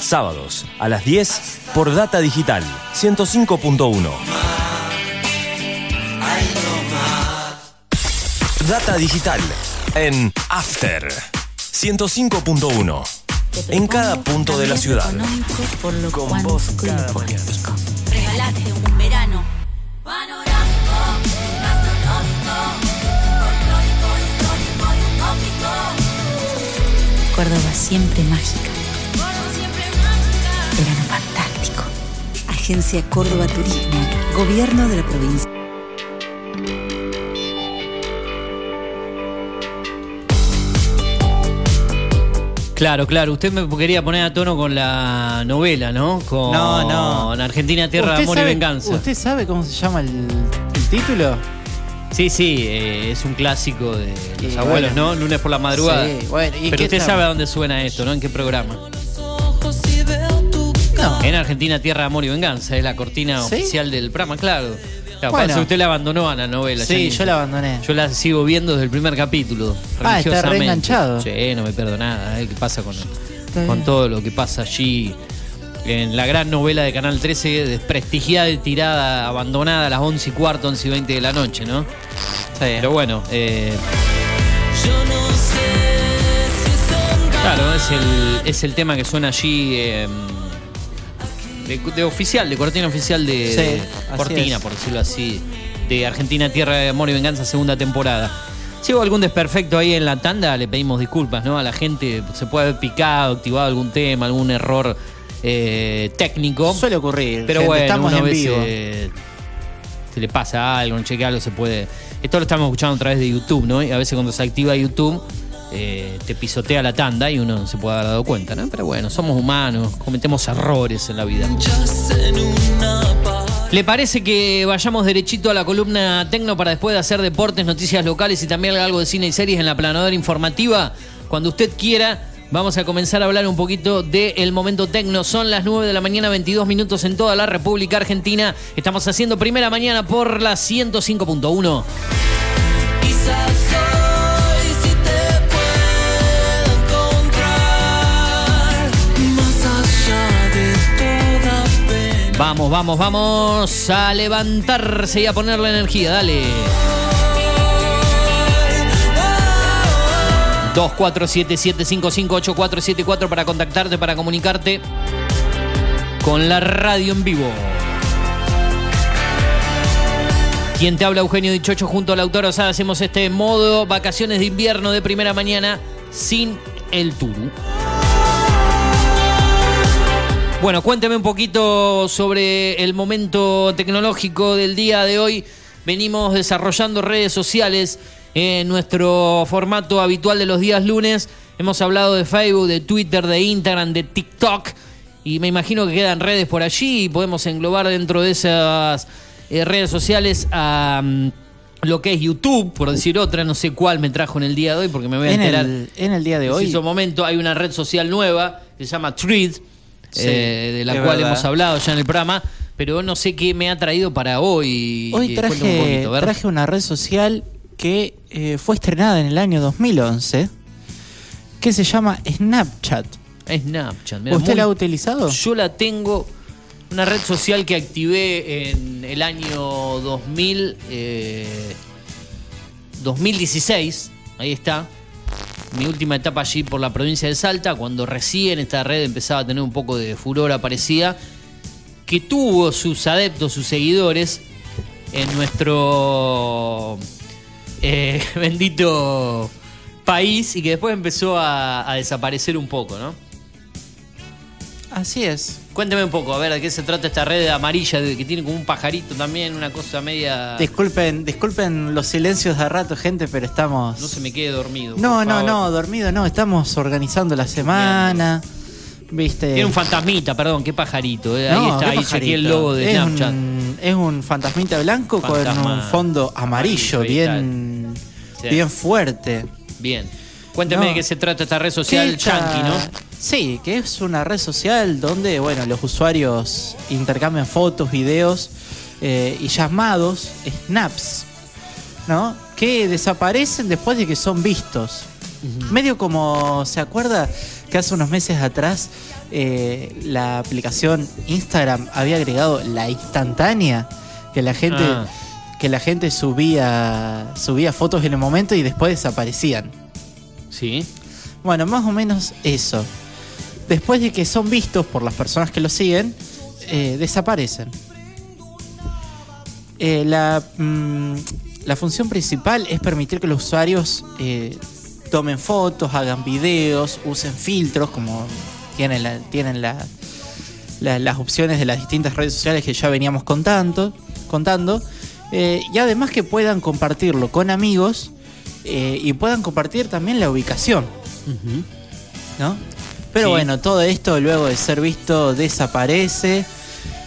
Sábados a las 10 por Data Digital 105.1. Data Digital en After 105.1. En cada punto de la ciudad. por lo Con y cada. Regalate un verano panorámico, gastronómico, folclórico, histórico y utópico. Córdoba siempre mágica. Verano fantástico. Agencia Córdoba Turismo, Gobierno de la provincia. Claro, claro. Usted me quería poner a tono con la novela, ¿no? Con No, no. Argentina, Tierra de ¿Usted Amor y Venganza. ¿Usted sabe cómo se llama el, el título? Sí, sí, eh, es un clásico de los Y abuelos, bueno. ¿no? Lunes por la madrugada. Sí, bueno, ¿y Pero qué usted sabe a dónde suena esto, ¿no? ¿En qué programa? En Argentina, Tierra de Amor y Venganza. Es la cortina ¿Sí? oficial del programa, claro. Claro, Bueno. pasa usted la abandonó a la novela. Sí, yo la abandoné. Yo la sigo viendo desde el primer capítulo. Ah, está religiosamente. reenganchado. Sí, no me pierdo nada. ¿eh? ¿Qué pasa con, con todo lo que pasa allí? En la gran novela de Canal 13, desprestigiada y tirada, abandonada a las 11 y cuarto, 11 y 20 de la noche, ¿no? Pero bueno, eh, claro, es el, es el tema que suena allí eh, de, de oficial, de cortina oficial de, Sí, cortina, por decirlo así, de Argentina, Tierra de Amor y Venganza, segunda temporada. Si hubo algún desperfecto ahí en la tanda, le pedimos disculpas, ¿no? A la gente se puede haber picado, activado algún tema, algún error eh, técnico. Suele ocurrir. Pero gente, bueno, estamos una en vez vivo. eh, se le pasa algo, cheque algo se puede. Esto lo estamos escuchando a través de YouTube, ¿no? Y a veces cuando se activa YouTube, eh, te pisotea la tanda y uno no se puede haber dado cuenta, ¿no? Pero bueno, somos humanos, cometemos errores en la vida. ¿Le parece que vayamos derechito a la columna Tecno para después de hacer deportes, noticias locales y también algo de cine y series en la planadora informativa? Cuando usted quiera, vamos a comenzar a hablar un poquito del momento Tecno. Son las 9 de la mañana, 22 minutos en toda la República Argentina. Estamos haciendo primera mañana por la 105.1. Vamos, vamos, vamos a levantarse y a poner la energía. Dale. 2477558474 para contactarte, para comunicarte con la radio en vivo. Quien te habla, Eugenio Dichocho, junto al autor Osada, hacemos este modo vacaciones de invierno de primera mañana sin el Turu. Bueno, cuénteme un poquito sobre el momento tecnológico del día de hoy. Venimos desarrollando redes sociales en nuestro formato habitual de los días lunes. Hemos hablado de Facebook, de Twitter, de Instagram, de TikTok. Y me imagino que quedan redes por allí y podemos englobar dentro de esas eh, redes sociales a mm, lo que es YouTube, por decir otra. No sé cuál me trajo en el día de hoy porque me voy a En enterar. el, en el día de hoy. preciso momento hay una red social nueva que se llama Thread, Sí, eh, de la cual verdad. hemos hablado ya en el programa, pero no sé qué me ha traído para hoy. Hoy Eh, cuéntame un traje, poquito, traje una red social que eh, fue estrenada en el año 2011 que se llama Snapchat. Snapchat. mira, ¿Usted muy- la ha utilizado? Yo la tengo, una red social que activé en el año 2000, eh, 2016, ahí está. Mi última etapa allí por la provincia de Salta, cuando recién esta red empezaba a tener un poco de furor aparecía, que tuvo sus adeptos, sus seguidores en nuestro eh, bendito país y que después empezó a, a desaparecer un poco, ¿no? Así es. Cuénteme un poco, a ver, ¿de qué se trata esta red amarilla que tiene como un pajarito también, una cosa media... Disculpen, disculpen los silencios de rato, gente, pero estamos. No se me quede dormido. No, por no, favor. no, dormido no. Estamos organizando la semana. ¿Viste? Tiene un fantasmita, perdón, qué pajarito. eh, ahí No, está, qué ahí chequeé el logo de es Snapchat. Un, es un fantasmita blanco con un fondo amarillo, ahí bien, Sí. bien fuerte. Bien. Cuénteme No. de qué se trata esta red social yankee, ¿no? Sí, que es una red social donde, bueno, los usuarios intercambian fotos, videos eh, y llamados, snaps, ¿no? Que desaparecen después de que son vistos. Medio como, ¿se acuerda que hace unos meses atrás eh, la aplicación Instagram había agregado la instantánea? Que la gente, Ah. que la gente subía, subía fotos en el momento y después desaparecían. Sí. Bueno, más o menos eso. Después de que son vistos por las personas que lo siguen, eh, desaparecen. Eh, la, mm, la función principal es permitir que los usuarios eh, tomen fotos, hagan videos, usen filtros, como tienen, la- tienen la- la- las opciones de las distintas redes sociales que ya veníamos contando. contando y además que puedan compartirlo con amigos y puedan compartir también la ubicación. ¿no? Pero Sí. bueno, todo esto luego de ser visto desaparece.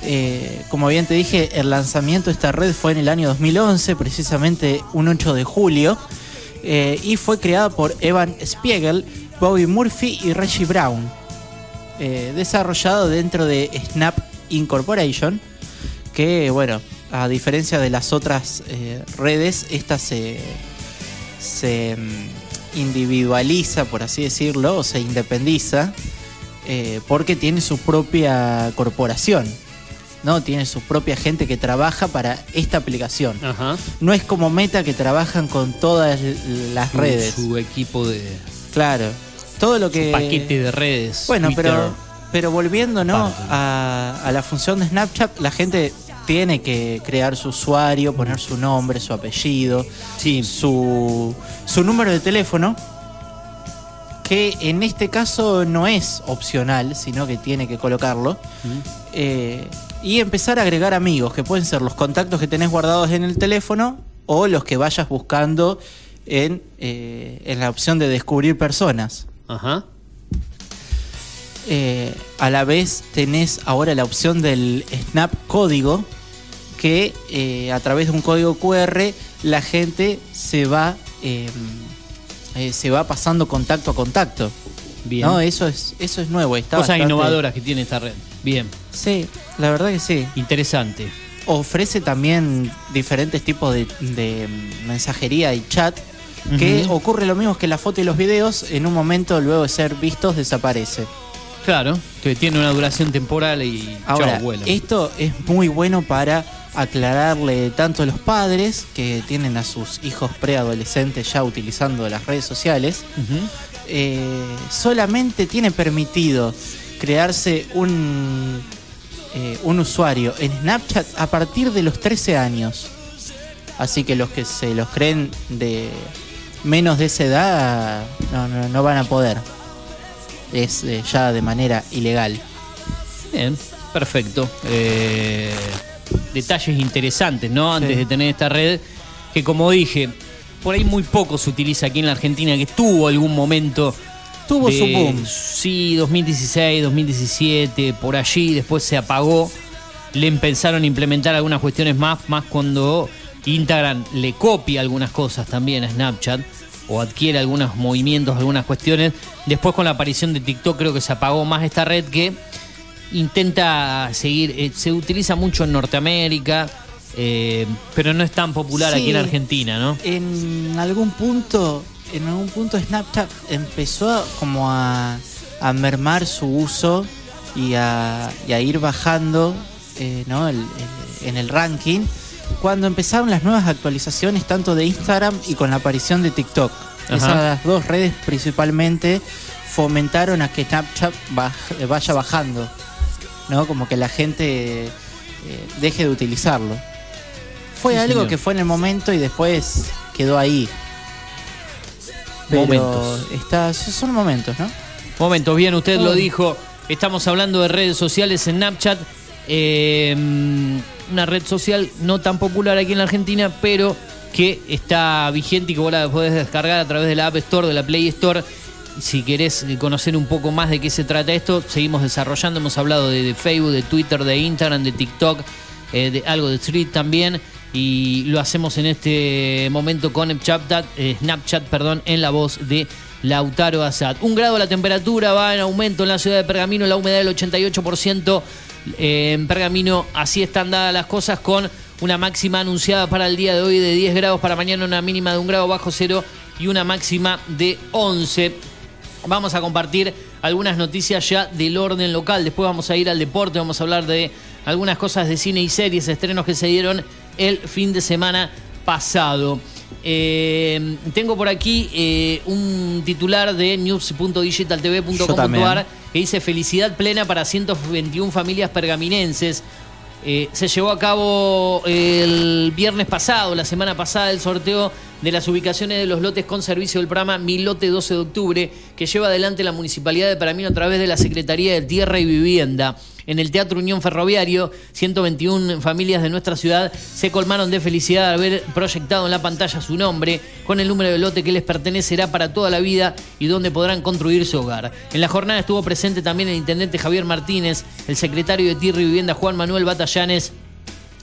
Eh, como bien te dije, el lanzamiento de esta red fue en el año 2011, precisamente un 8 de julio, eh, y fue creada por Evan Spiegel, Bobby Murphy y Reggie Brown. Eh, desarrollado dentro de Snap Incorporation, que bueno, a diferencia de las otras redes, esta se, se mm, individualiza, por así decirlo, o se independiza, eh, porque tiene su propia corporación. ¿no? Tiene su propia gente que trabaja para esta aplicación. No es como Meta que trabajan con todas las redes. Su equipo de. Claro. Todo lo que. Su paquete de redes. Bueno, Twitter. pero, pero volviendo ¿no? a, a la función de Snapchat, la gente tiene que crear su usuario, poner su nombre, su apellido, su, su número de teléfono, que en este caso no es opcional, sino que tiene que colocarlo. Eh, y empezar a agregar amigos, que pueden ser los contactos que tenés guardados en el teléfono o los que vayas buscando en, eh, en la opción de descubrir personas. Ajá. Eh, a la vez tenés ahora la opción del Snap código, que eh, a través de un código QR la gente se va, eh, eh, se va pasando contacto a contacto. Bien. No, eso es, eso es nuevo. Está Cosas bastante- innovadoras que tiene esta red. Bien. Sí, la verdad que sí. Interesante. Ofrece también diferentes tipos de, de mensajería y chat. Que ocurre lo mismo que la foto y los videos, en un momento luego de ser vistos desaparece. Claro, que tiene una duración temporal y Ahora, chau, vuela. esto es muy bueno para aclararle tanto a los padres que tienen a sus hijos preadolescentes ya utilizando las redes sociales. eh, solamente tiene permitido crearse un, eh, un usuario en Snapchat a partir de los 13 años. Así que los que se los creen de menos de esa edad no, no, no van a poder. Es eh, ya de manera ilegal. Bien, perfecto. Eh, detalles interesantes, ¿no? Antes de tener esta red, que como dije, por ahí muy poco se utiliza aquí en la Argentina, que tuvo algún momento. Tuvo su boom. Sí, 2016, 2017, por allí, después se apagó. Le empezaron a implementar algunas cuestiones más, más cuando Instagram le copia algunas cosas también a Snapchat o adquiere algunos movimientos, algunas cuestiones. Después con la aparición de TikTok creo que se apagó más esta red que intenta seguir, eh, se utiliza mucho en Norteamérica, eh, pero no es tan popular Sí. aquí en Argentina, ¿no? En algún punto, en algún punto Snapchat empezó a- como a, a mermar su uso y a, y a ir bajando eh, ¿no? El- el- en el ranking cuando empezaron las nuevas actualizaciones tanto de Instagram y con la aparición de TikTok. Ajá. Esas dos redes principalmente fomentaron a que Snapchat baj- vaya bajando, ¿no? Como que la gente eh, deje de utilizarlo. Fue Sí, algo señor. que fue en el momento y después quedó ahí. Pero Momentos. Está, son momentos, ¿no? Momentos, bien, usted lo dijo. Estamos hablando de redes sociales, Snapchat, eh, una red social no tan popular aquí en la Argentina, pero que está vigente y que vos la podés descargar a través de la App Store, de la Play Store. Si querés eh, conocer un poco más de qué se trata esto, seguimos desarrollando. Hemos hablado de, Facebook, de Twitter, de Instagram, de TikTok, eh, de algo de Street también. Y lo hacemos en este momento con Snapchat, eh, Snapchat perdón, en la voz de Lautaro Azad. Un grado la temperatura va en aumento en la ciudad de Pergamino, la humedad del 88%. eh, en Pergamino así están dadas las cosas con una máxima anunciada para el día de hoy de 10 grados, para mañana una mínima de un grado bajo cero y una máxima de 11. Vamos a compartir algunas noticias ya del orden local. Después vamos a ir al deporte, vamos a hablar de algunas cosas de cine y series, estrenos que se dieron el fin de semana pasado. Eh, tengo por aquí eh, un titular de news.digitaltv.com.ar que dice felicidad plena para 121 familias pergaminenses. Eh, se llevó a cabo el viernes pasado, la semana pasada, el sorteo de las ubicaciones de los lotes con servicio del programa Mi Lote 12 de octubre, que lleva adelante la Municipalidad de Pergamino a través de la Secretaría de Tierra y Vivienda. En el Teatro Unión Ferroviario, 121 familias de nuestra ciudad se colmaron de felicidad de haber proyectado en la pantalla su nombre con el número de lote que les pertenecerá para toda la vida y donde podrán construir su hogar. En la jornada estuvo presente también el intendente Javier Martínez, el secretario de Tierra y Vivienda Juan Manuel Batallanes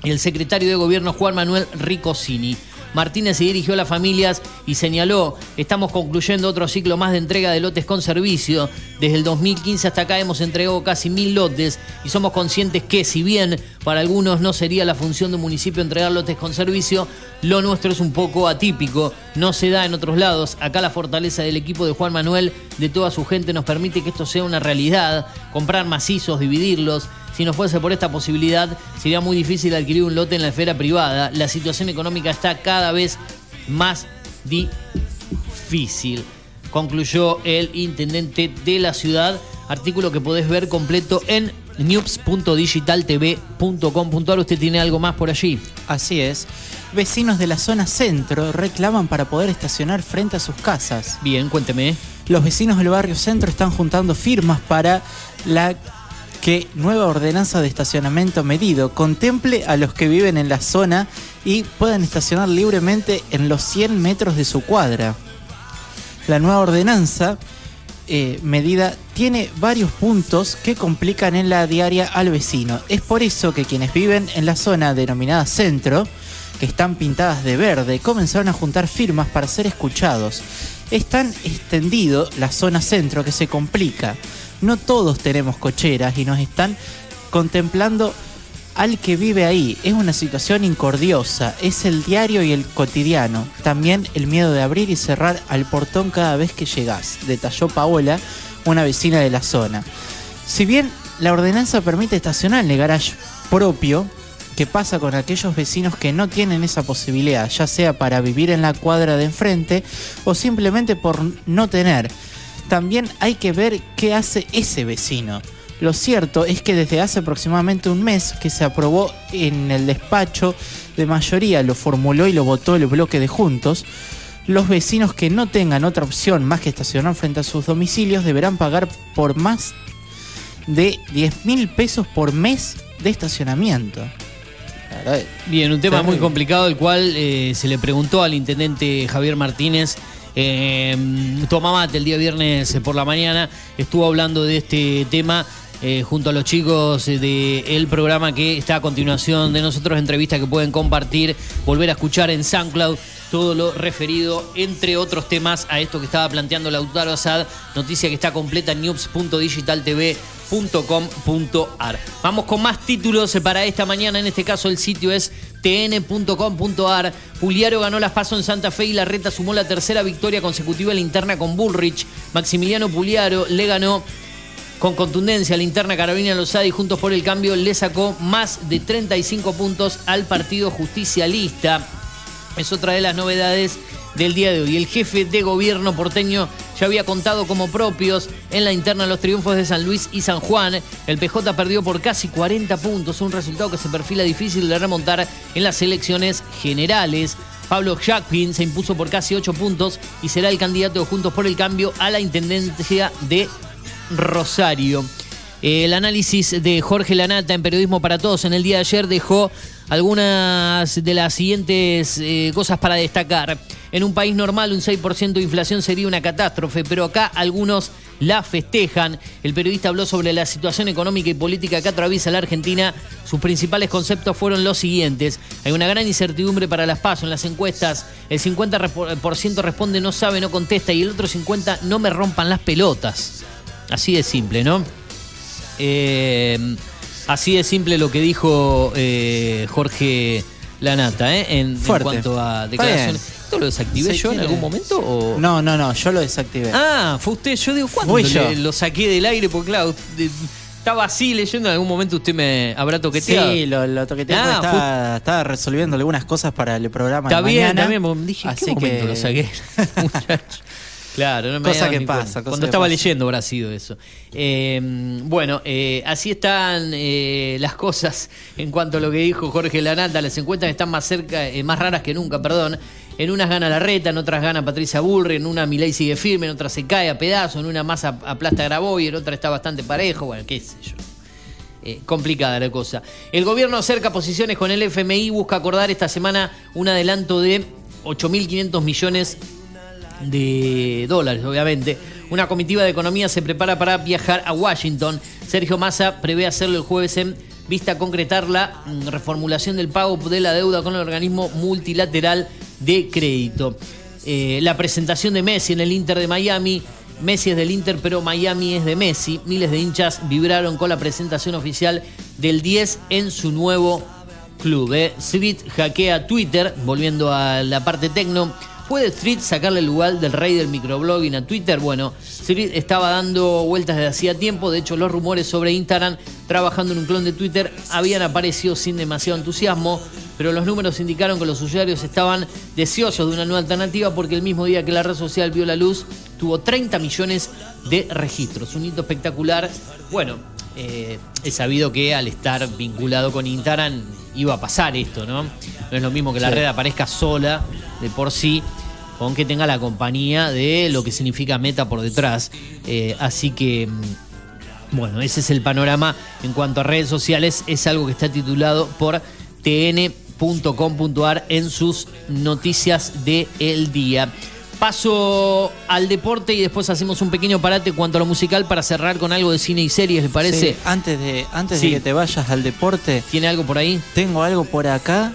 y el secretario de Gobierno Juan Manuel Ricosini. Martínez se dirigió a las familias y señaló, estamos concluyendo otro ciclo más de entrega de lotes con servicio. Desde el 2015 hasta acá hemos entregado casi mil lotes y somos conscientes que si bien para algunos no sería la función de un municipio entregar lotes con servicio, lo nuestro es un poco atípico, no se da en otros lados. Acá la fortaleza del equipo de Juan Manuel, de toda su gente, nos permite que esto sea una realidad, comprar macizos, dividirlos. Si no fuese por esta posibilidad, sería muy difícil adquirir un lote en la esfera privada. La situación económica está cada vez más difícil, concluyó el intendente de la ciudad. Artículo que podés ver completo en news.digitaltv.com.ar. ¿Usted tiene algo más por allí? Así es. Vecinos de la zona centro reclaman para poder estacionar frente a sus casas. Bien, cuénteme. Los vecinos del barrio centro están juntando firmas para la que nueva ordenanza de estacionamiento medido contemple a los que viven en la zona y puedan estacionar libremente en los 100 metros de su cuadra. La nueva ordenanza eh, medida tiene varios puntos que complican en la diaria al vecino. Es por eso que quienes viven en la zona denominada centro, que están pintadas de verde, comenzaron a juntar firmas para ser escuchados. Es tan extendido la zona centro que se complica. No todos tenemos cocheras y nos están contemplando al que vive ahí. Es una situación incordiosa, es el diario y el cotidiano. También el miedo de abrir y cerrar al portón cada vez que llegás, detalló Paola, una vecina de la zona. Si bien la ordenanza permite estacionar en el garage propio, ¿qué pasa con aquellos vecinos que no tienen esa posibilidad, ya sea para vivir en la cuadra de enfrente o simplemente por no tener? También hay que ver qué hace ese vecino. Lo cierto es que desde hace aproximadamente un mes que se aprobó en el despacho de mayoría, lo formuló y lo votó el bloque de Juntos, los vecinos que no tengan otra opción más que estacionar frente a sus domicilios deberán pagar por más de 10 mil pesos por mes de estacionamiento. Bien, un tema muy complicado, el cual eh, se le preguntó al intendente Javier Martínez. Eh, toma mate el día viernes eh, por la mañana, estuvo hablando de este tema eh, junto a los chicos del programa que está a continuación de nosotros, entrevista que pueden compartir, volver a escuchar en SoundCloud todo lo referido, entre otros temas, a esto que estaba planteando Lautaro Asad, noticia que está completa en news.digitaltv.com.ar. Vamos con más títulos para esta mañana, en este caso el sitio es tn.com.ar. Puliaro ganó las pasos en Santa Fe y la reta sumó la tercera victoria consecutiva en la interna con Bullrich. Maximiliano Puliaro le ganó con contundencia a la interna Carolina Lozada y Juntos por el Cambio le sacó más de 35 puntos al partido justicialista. Es otra de las novedades del día de hoy. El jefe de gobierno porteño ya había contado como propios en la interna los triunfos de San Luis y San Juan. El PJ perdió por casi 40 puntos, un resultado que se perfila difícil de remontar en las elecciones generales. Pablo Jacquin se impuso por casi 8 puntos y será el candidato de Juntos por el Cambio a la intendencia de Rosario. El análisis de Jorge Lanata en Periodismo para Todos en el día de ayer dejó algunas de las siguientes eh, cosas para destacar. En un país normal un 6% de inflación sería una catástrofe, pero acá algunos la festejan. El periodista habló sobre la situación económica y política que atraviesa la Argentina. Sus principales conceptos fueron los siguientes. Hay una gran incertidumbre para las pasos en las encuestas. El 50% responde no sabe, no contesta y el otro 50% no me rompan las pelotas. Así de simple, ¿no? Eh, así de simple lo que dijo eh, Jorge Lanata, ¿eh? En, en Fuerte. cuanto a declaraciones. ¿Esto lo desactivé yo en algún momento? O... No, no, no, yo lo desactivé. Ah, fue usted. Yo digo, ¿cuándo Fui le- yo. lo saqué del aire? Porque claro, de- estaba así leyendo. En algún momento usted me habrá toqueteado. Sí, lo, lo toqueteé Ah, porque estaba, estaba resolviendo algunas cosas para el programa Está de bien, mañana. está bien. porque Dije, ¿en qué Así momento que- lo saqué? Muchacho. Claro, no me Cosa que pasa, cosa Cuando que estaba pasa. leyendo habrá sido eso. Eh, bueno, eh, así están eh, las cosas en cuanto a lo que dijo Jorge Lanata. Las encuestas están más cerca, más raras que nunca, perdón. En unas gana la reta, en otras gana Patricia Bullrich, en una Milei sigue firme, en otra se cae a pedazos, en una más ap- aplasta Graboy, en otra está bastante parejo, bueno, qué sé yo. Eh, complicada la cosa. El gobierno acerca posiciones con el FMI, busca acordar esta semana un adelanto de 8.500 millones de dólares, obviamente. Una comitiva de economía se prepara para viajar a Washington. Sergio Massa prevé hacerlo el jueves en vista a concretar la mm, reformulación del pago de la deuda con el organismo multilateral de crédito. Eh, la presentación de Messi en el Inter de Miami. Messi es del Inter, pero Miami es de Messi. Miles de hinchas vibraron con la presentación oficial del 10 en su nuevo club. Eh. Hackea Twitter, volviendo a la parte tecno. ¿Puede Street sacarle el lugar del rey del microblogging a Twitter? Bueno, Street estaba dando vueltas desde hacía tiempo. De hecho, los rumores sobre Instagram trabajando en un clon de Twitter habían aparecido sin demasiado entusiasmo. Pero los números indicaron que los usuarios estaban deseosos de una nueva alternativa porque el mismo día que la red social vio la luz tuvo 30 millones de registros. Un hito espectacular. Bueno, eh, he sabido que al estar vinculado con Instagram iba a pasar esto, ¿no? No es lo mismo que la Sí. red aparezca sola de por sí, con que tenga la compañía de lo que significa Meta por detrás. Eh, así que, mm, bueno, ese es el panorama en cuanto a redes sociales. Es algo que está titulado por tn.com.ar en sus noticias del el día. Paso al deporte y después hacemos un pequeño parate en cuanto a lo musical para cerrar con algo de cine y series, ¿le parece? Sí, antes de, antes Sí. de que te vayas al deporte. ¿Tiene algo por ahí? Tengo algo por acá.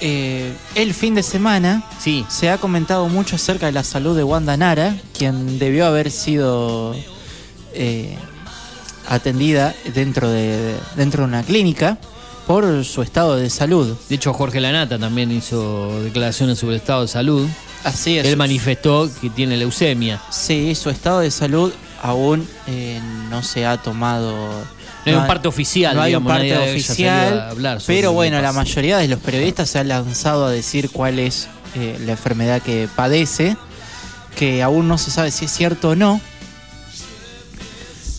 Eh, el fin de semana sí. se ha comentado mucho acerca de la salud de Wanda Nara, quien debió haber sido eh, atendida dentro de, dentro de una clínica por su estado de salud. De hecho, Jorge Lanata también hizo declaraciones sobre el estado de salud. Así es. Él manifestó que tiene leucemia. Sí, su estado de salud aún eh, no se ha tomado. No hay un parte oficial, no hay un digamos, parte nadie haya oficial. hablar pero bueno, la mayoría de los periodistas se han lanzado a decir cuál es eh, la enfermedad que padece, que aún no se sabe si es cierto o no.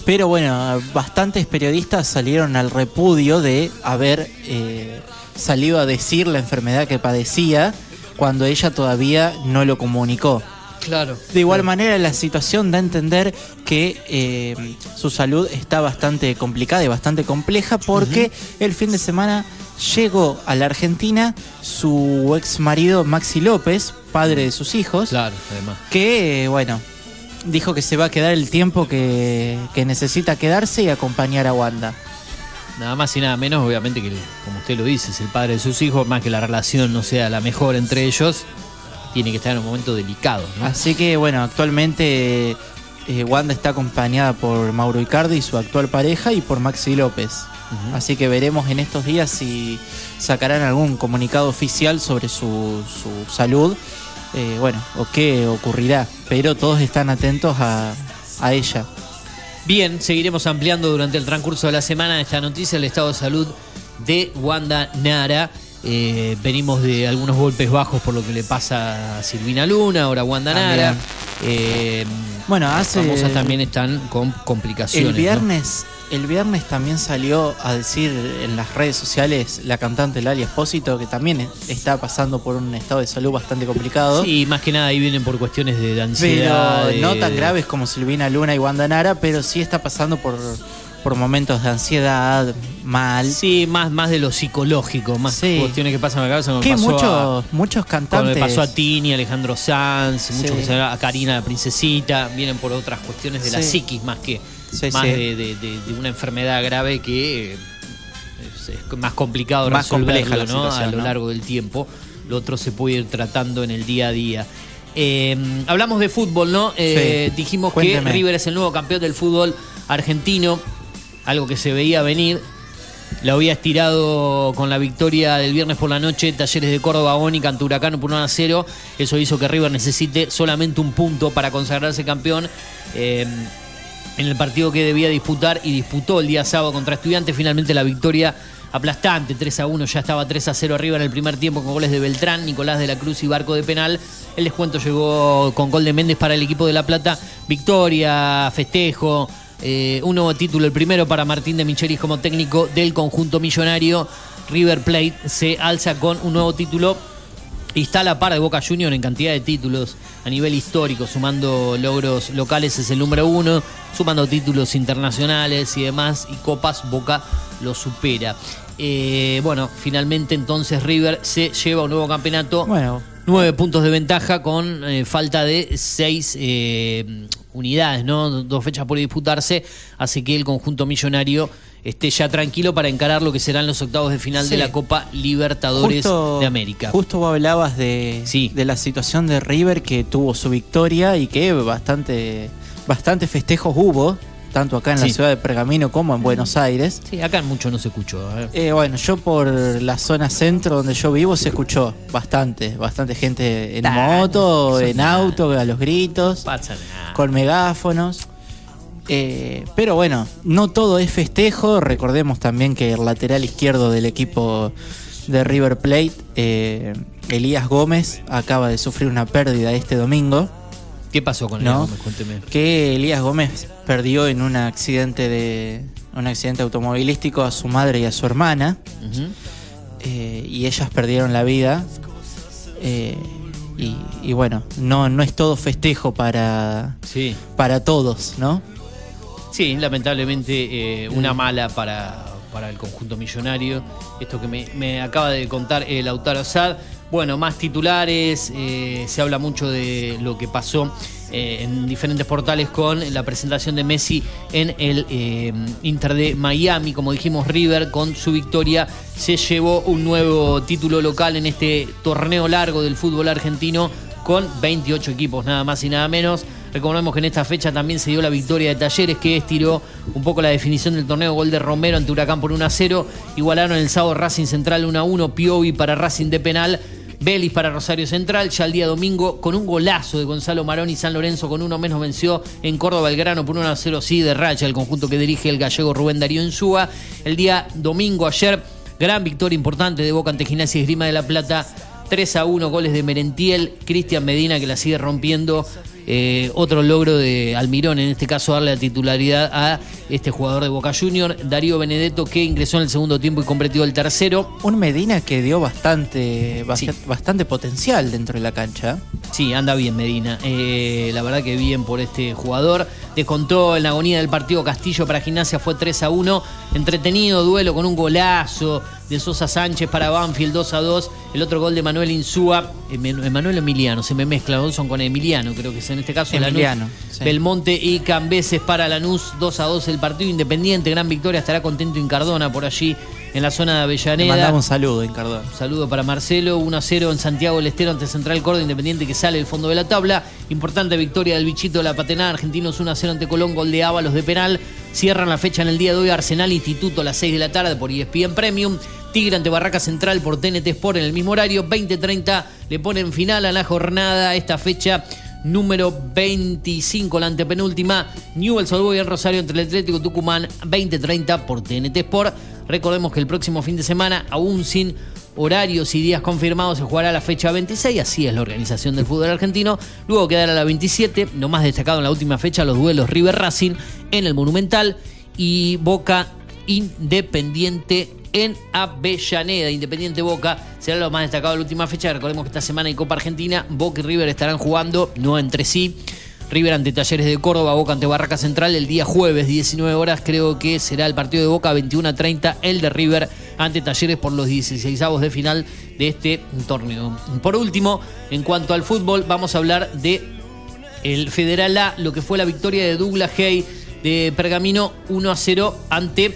Pero bueno, bastantes periodistas salieron al repudio de haber eh, salido a decir la enfermedad que padecía cuando ella todavía no lo comunicó. Claro. De igual manera, la situación da a entender que eh, su salud está bastante complicada y bastante compleja porque el fin de semana llegó a la Argentina su ex marido Maxi López, padre de sus hijos, Claro, además. que, bueno, dijo que se va a quedar el tiempo que, que necesita quedarse y acompañar a Wanda. Nada más y nada menos, obviamente que, como usted lo dice, es el padre de sus hijos, más que la relación no sea la mejor entre ellos, tiene que estar en un momento delicado, ¿no? Así que bueno, actualmente eh, Wanda está acompañada por Mauro Icardi, su actual pareja, y por Maxi López. Así que veremos en estos días si sacarán algún comunicado oficial sobre su, su salud, eh, bueno, o qué ocurrirá. Pero todos están atentos a, a ella. Bien, seguiremos ampliando durante el transcurso de la semana esta noticia, el estado de salud de Wanda Nara. Eh, venimos de algunos golpes bajos por lo que le pasa a Silvina Luna, ahora Wanda. Nara. Eh, Bueno, hace- Las famosas también están con complicaciones. El ¿no? viernes, el viernes también salió a decir en las redes sociales la cantante Lali Espósito que también está pasando por un estado de salud bastante complicado. Sí, más que nada ahí vienen por cuestiones de, pero ansiedad. de- no tan graves como Silvina Luna y Wanda Nara, pero sí está pasando por, por momentos de ansiedad, mal. Sí, más, más de lo psicológico, más Sí. cuestiones que pasan en la cabeza. como Que pasó muchos, a- muchos Como cantantes. le pasó a Tini, Alejandro Sanz, muchos que a Karina la princesita, vienen por otras cuestiones de la psiquis más que Sí, más sí. De, de- de- de una enfermedad grave que eh, es, es más complicado Más compleja la ¿no? a lo ¿no? largo del tiempo. Lo otro se puede ir tratando en el día a día. Eh, hablamos de fútbol, ¿no? Eh. Dijimos Cuénteme. que River es el nuevo campeón del fútbol argentino, algo que se veía venir. Lo había estirado con la victoria del viernes por la noche, Talleres de Córdoba, Bónica ante Huracán por 1 a 0. Eso hizo que River necesite solamente un punto para consagrarse campeón. Eh, en el partido que debía disputar y disputó el día sábado contra Estudiantes, finalmente la victoria aplastante, 3 a 1, ya estaba 3 a 0 arriba en el primer tiempo con goles de Beltrán, Nicolás de la Cruz y Barco de penal. El descuento llegó con gol de Méndez para el equipo de La Plata. Victoria, festejo, eh, un nuevo título, el primero para Martín de Michelis como técnico del conjunto millonario. River Plate se alza con un nuevo título y está a la par de Boca Junior en cantidad de títulos a nivel histórico, sumando logros locales es el número uno, sumando títulos internacionales y demás, y Copas Boca lo supera. Eh, bueno, finalmente entonces River se lleva un nuevo campeonato. Bueno. Nueve puntos de ventaja con eh, falta de seis eh, unidades, ¿no? Dos fechas por disputarse, así que el conjunto millonario esté ya tranquilo para encarar lo que serán los octavos de final Sí. de la Copa Libertadores Justo- de América. Justo vos hablabas de, de la situación de River que tuvo su victoria y que bastante, bastante festejos hubo, tanto acá en la ciudad de Pergamino como en Buenos Aires. Sí, acá mucho no se escuchó. ¿eh? Bueno, yo por la zona centro donde yo vivo se escuchó bastante, bastante gente en moto, en nada. auto, a los gritos, Pasa nada. con megáfonos. Eh, pero bueno, no todo es festejo. Recordemos también que el lateral izquierdo del equipo de River Plate, eh, Elías Gómez, acaba de sufrir una pérdida este domingo. ¿Qué pasó con ¿No? Elías Gómez? Cuénteme. Que Elías Gómez perdió en un accidente de un accidente automovilístico a su madre y a su hermana. Eh, y ellas perdieron la vida. Eh, y, y bueno, no, no es todo festejo para, Sí. para todos, ¿no? Sí, lamentablemente eh, una mala para, para el conjunto millonario. Esto que me, me acaba de contar el Lautaro Sad. Bueno, más titulares, eh, se habla mucho de lo que pasó eh, en diferentes portales con la presentación de Messi en el eh, Inter de Miami. Como dijimos, River con su victoria se llevó un nuevo título local en este torneo largo del fútbol argentino con 28 equipos, nada más y nada menos. Recordemos que en esta fecha también se dio la victoria de Talleres, que estiró un poco la definición del torneo. Gol de Romero ante Huracán por 1 a 0. Igualaron el sábado Racing Central 1 a 1. Piovi para Racing de penal. Vélez para Rosario Central. Ya el día domingo, con un golazo de Gonzalo Marón y San Lorenzo, con uno menos venció en Córdoba Belgrano por 1 a 0. Sí, de raya el conjunto que dirige el gallego Rubén Darío Insúa. El día domingo, ayer, gran victoria importante de Boca ante Gimnasia y Esgrima de la Plata. 3 a 1 goles de Merentiel, Cristian Medina que la sigue rompiendo. Eh, otro logro de Almirón, en este caso darle la titularidad a este jugador de Boca Junior, Darío Benedetto, que ingresó en el segundo tiempo y completó el tercero. Un Medina que dio bastante, bast- bastante potencial dentro de la cancha. Sí, anda bien Medina. Eh, la verdad que bien por este jugador. Descontó en la agonía del partido Castillo para Gimnasia, fue 3 a 1. Entretenido duelo con un golazo de Sosa Sánchez para Banfield 2 a 2. El otro gol de Manuel Insúa. Emanuel Emiliano, se me mezcla, ¿no? son con Emiliano, creo que es en este caso. Lanús. Emiliano, sí. Belmonte y Cambeses para Lanús 2 a 2 el partido independiente. Gran victoria, estará contento Incardona por allí en la zona de Le Avellaneda. mandamos un saludo, Incardón. Saludo para Marcelo, 1 a 0 en Santiago del Estero ante Central Córdoba Independiente que sale del fondo de la tabla. Importante victoria del bichito de la patenada. Argentinos 1 a 0 ante Colón, gol de Ábalos de penal. Cierran la fecha en el día de hoy Arsenal Instituto a las 6 de la tarde por ESPN Premium. Tigre ante Barraca Central por TNT Sport en el mismo horario. 20-30 le ponen final a la jornada. Esta fecha número 25, la antepenúltima. Newell's Old Boys en Rosario entre el Atlético Tucumán 20-30 por TNT Sport. Recordemos que el próximo fin de semana, aún sin horarios y días confirmados, se jugará la fecha 26. Así es la organización del fútbol argentino. Luego quedará la 27. Lo más destacado en la última fecha, los duelos River Racing en el Monumental y Boca Independiente en Avellaneda. Independiente Boca será lo más destacado de la última fecha. Recordemos que esta semana hay Copa Argentina. Boca y River estarán jugando, no entre sí. River ante Talleres de Córdoba, Boca ante Barraca Central el día jueves, 19 horas. Creo que será el partido de Boca 21 a 30, el de River ante Talleres por los 16 avos de final de este torneo. Por último, en cuanto al fútbol, vamos a hablar de el Federal A, lo que fue la victoria de Douglas Hay de Pergamino 1 a 0 ante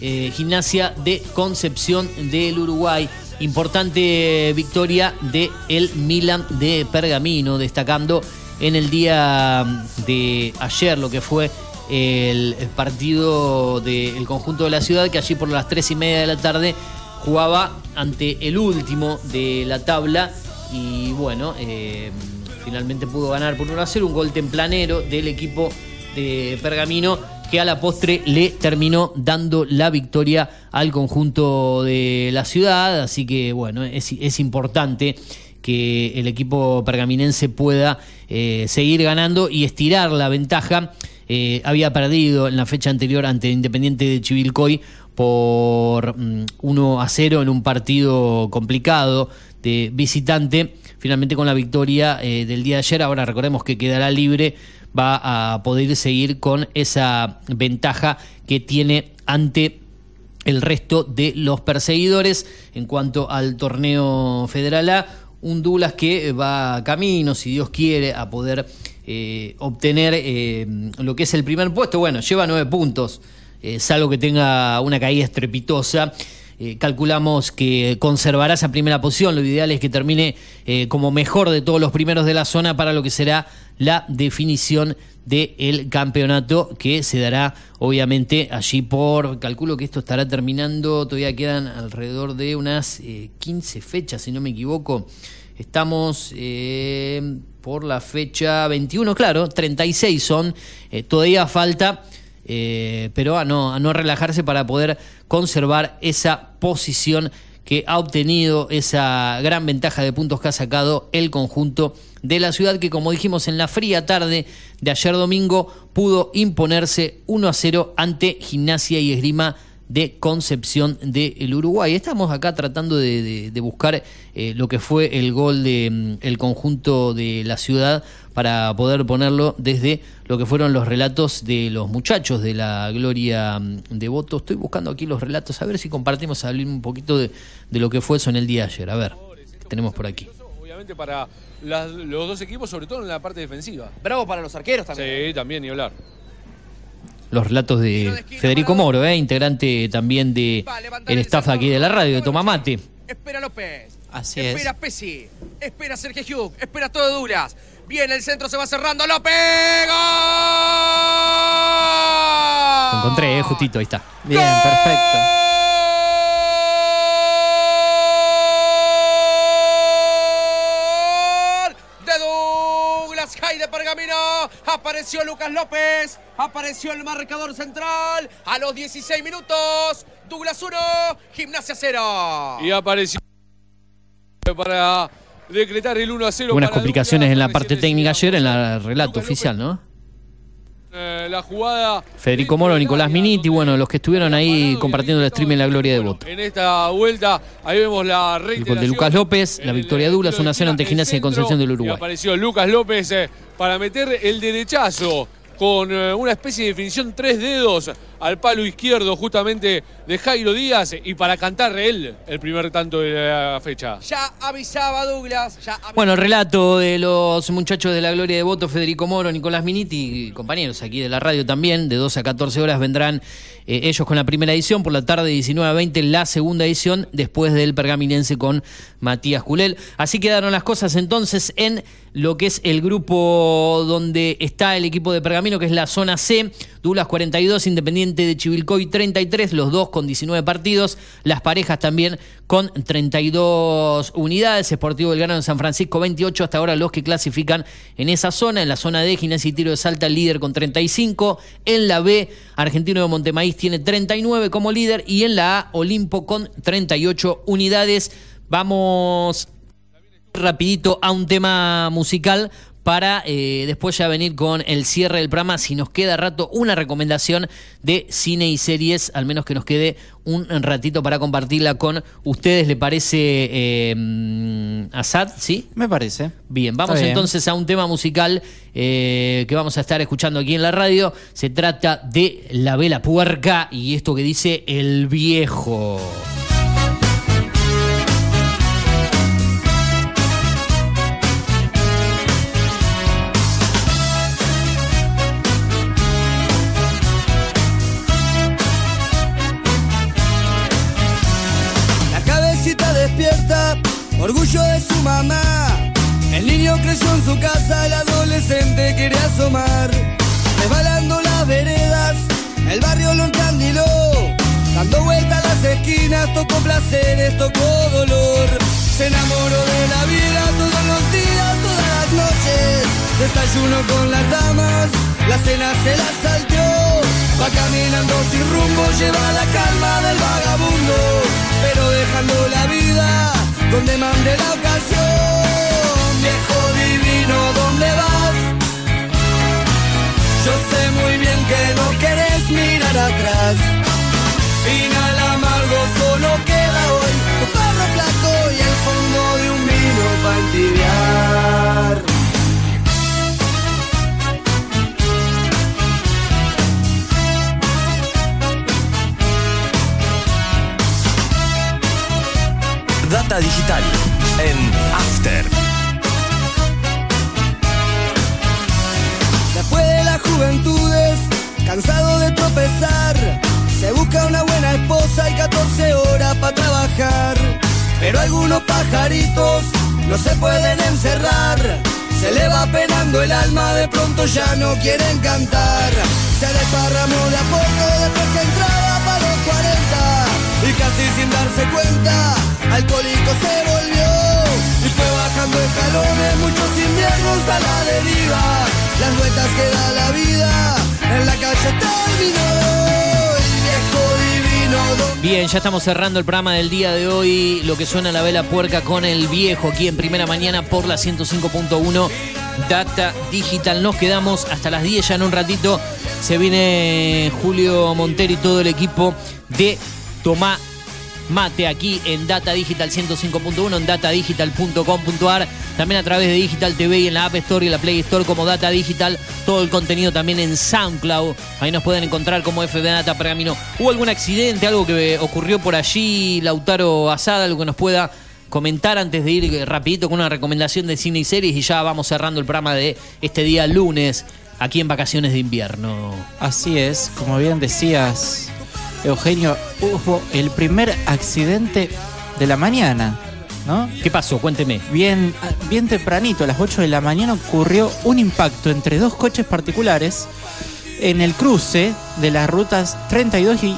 eh, Gimnasia de Concepción del Uruguay. Importante victoria de el Milan de Pergamino, destacando en el día de ayer lo que fue el, el partido del conjunto de la ciudad, que allí por las tres y media de la tarde jugaba ante el último de la tabla y bueno, eh, finalmente pudo ganar por 1 a 0, un gol templanero del equipo de Pergamino que a la postre le terminó dando la victoria al conjunto de la ciudad. Así que bueno, es, importante que el equipo pergaminense pueda eh, seguir ganando y estirar la ventaja. Eh, había perdido en la fecha anterior ante Independiente de Chivilcoy por mm, 1 a 0 en un partido complicado de visitante. Finalmente con la victoria eh, del día de ayer, ahora recordemos que quedará libre, va a poder seguir con esa ventaja que tiene ante el resto de los perseguidores en cuanto al torneo federal A. Un Dulas que va camino, si Dios quiere, a poder eh, obtener eh, lo que es el primer puesto. Bueno, lleva nueve puntos, eh, salvo que tenga una caída estrepitosa. Eh, calculamos que conservará esa primera posición. Lo ideal es que termine como mejor de todos los primeros de la zona para lo que será la definición del campeonato que se dará obviamente allí por, calculo que esto estará terminando, todavía quedan alrededor de unas eh, 15 fechas, si no me equivoco. Estamos eh, por la fecha 21, claro, 36 son, eh, todavía falta, eh, pero a no, a no relajarse para poder conservar esa posición que ha obtenido esa gran ventaja de puntos que ha sacado el conjunto de la ciudad que como dijimos en la fría tarde de ayer domingo pudo imponerse 1 a 0 ante Gimnasia y Esgrima de Concepción del Uruguay. Estamos acá tratando de, buscar eh, lo que fue el gol del el conjunto de la ciudad para poder ponerlo desde lo que fueron los relatos de los muchachos de la Gloria mm, de Voto. Estoy buscando aquí los relatos, a ver si compartimos hablar un poquito de, de lo que fue eso en el día de ayer. A ver, ¿qué tenemos por aquí? Obviamente para las- los dos equipos, sobre todo en la parte defensiva. Bravo para los arqueros también. Sí, también, ni hablar. Los relatos de Federico Moro, eh, integrante también de el staff aquí de la radio, de Tomamate. Espera López. Así espera es. Pessi. Espera Sergio Hugh. Espera todo Duras. Viene el centro, se va cerrando. ¡López! ¡Gol! Lo encontré, eh, justito, ahí está. Bien, perfecto. de Douglas High de Pergamino. Apareció Lucas López. Apareció el marcador central. A los 16 minutos. Douglas 1, Gimnasia 0. Y apareció para decretar el 1 a 0. Algunas para complicaciones en la parte técnica ayer, en el relato oficial, ¿no? eh, la jugada Federico Moro, Nicolás Miniti, bueno, los que estuvieron ahí compartiendo el stream en la gloria de voto. en esta vuelta. Ahí vemos la El gol de Lucas López, la victoria de Dulas, 1 a 0 ante Gimnasia de Concepción del Uruguay. apareció Lucas López eh, para meter el derechazo con eh, una especie de definición tres dedos al palo izquierdo justamente de Jairo Díaz y para cantar él el primer tanto de la fecha. Ya avisaba Douglas. Ya Bueno, el relato de los muchachos de la Gloria de Voto, Federico Moro, Nicolás Miniti y compañeros aquí de la radio también, de 12 a 14 horas vendrán eh, ellos con la primera edición, por la tarde 19 a 20 la segunda edición, después del pergaminense con Matías Culel. Así quedaron las cosas entonces en lo que es el grupo donde está el equipo de Pergamino, que es la zona C, Dulas 42, Independiente de Chivilcoy 33, los dos con 19 partidos, las parejas también con 32 unidades, Sportivo Belgrano en San Francisco 28, hasta ahora los que clasifican en esa zona, en la zona D, Gimnasia y Tiro de Salta líder con 35, en la B, Argentino de Montemaíz tiene 39 como líder y en la A, Olimpo con 38 unidades. Vamos rapidito a un tema musical para eh, después ya venir con el cierre del programa. Si nos queda rato, una recomendación de cine y series, al menos que nos quede un ratito para compartirla con ustedes. ¿Le parece eh, Asad? ¿Sí? Me parece. Bien, vamos bien. entonces a un tema musical eh, que vamos a estar escuchando aquí en la radio. Se trata de La Vela Puerca y esto que dice El Viejo. Orgullo de su mamá. El niño creció en su casa, el adolescente quería asomar. Resbalando las veredas, el barrio lo encandiló. Dando vueltas las esquinas, tocó placeres, tocó dolor. Se enamoró de la vida todos los días, todas las noches. Desayuno con las damas, la cena se la salteó. Va caminando sin rumbo, lleva la calma del vagabundo, donde mande la ocasión. Viejo divino, ¿dónde vas? Yo sé muy bien que no querés mirar atrás. Final amargo solo queda hoy tu perro flaco y el fondo de un vino para Digital en After. Después de las juventudes, cansado de tropezar, se busca una buena esposa y 14 horas para trabajar. Pero algunos pajaritos no se pueden encerrar. Se le va penando el alma, de pronto ya no quieren cantar. Se desparramó de a poco después que entraba para los 40. Y casi sin darse cuenta, alcohólico se volvió. Y fue bajando escalones, muchos inviernos a la deriva. Las vueltas que da la vida, en la calle terminó. Bien, ya estamos cerrando el programa del día de hoy. Lo que suena la vela puerca con el viejo aquí en primera mañana por la 105.1 Data Digital. Nos quedamos hasta las 10 ya en un ratito. Se viene Julio Montero y todo el equipo de Tomá Mate aquí en Data Digital 105.1, en datadigital.com.ar, también a través de Digital TV y en la App Store y la Play Store como Data Digital, todo el contenido también en SoundCloud, ahí nos pueden encontrar como FB Data Pergamino. ¿Hubo algún accidente, algo que ocurrió por allí, Lautaro Asada, algo que nos pueda comentar antes de ir rapidito con una recomendación de cine y series y ya vamos cerrando el programa de este día lunes aquí en vacaciones de invierno? Así es, como bien decías, Eugenio, hubo el primer accidente de la mañana, ¿no? ¿Qué pasó? Cuénteme. Bien, bien tempranito, a las 8 de la mañana ocurrió un impacto entre dos coches particulares en el cruce de las rutas 32 y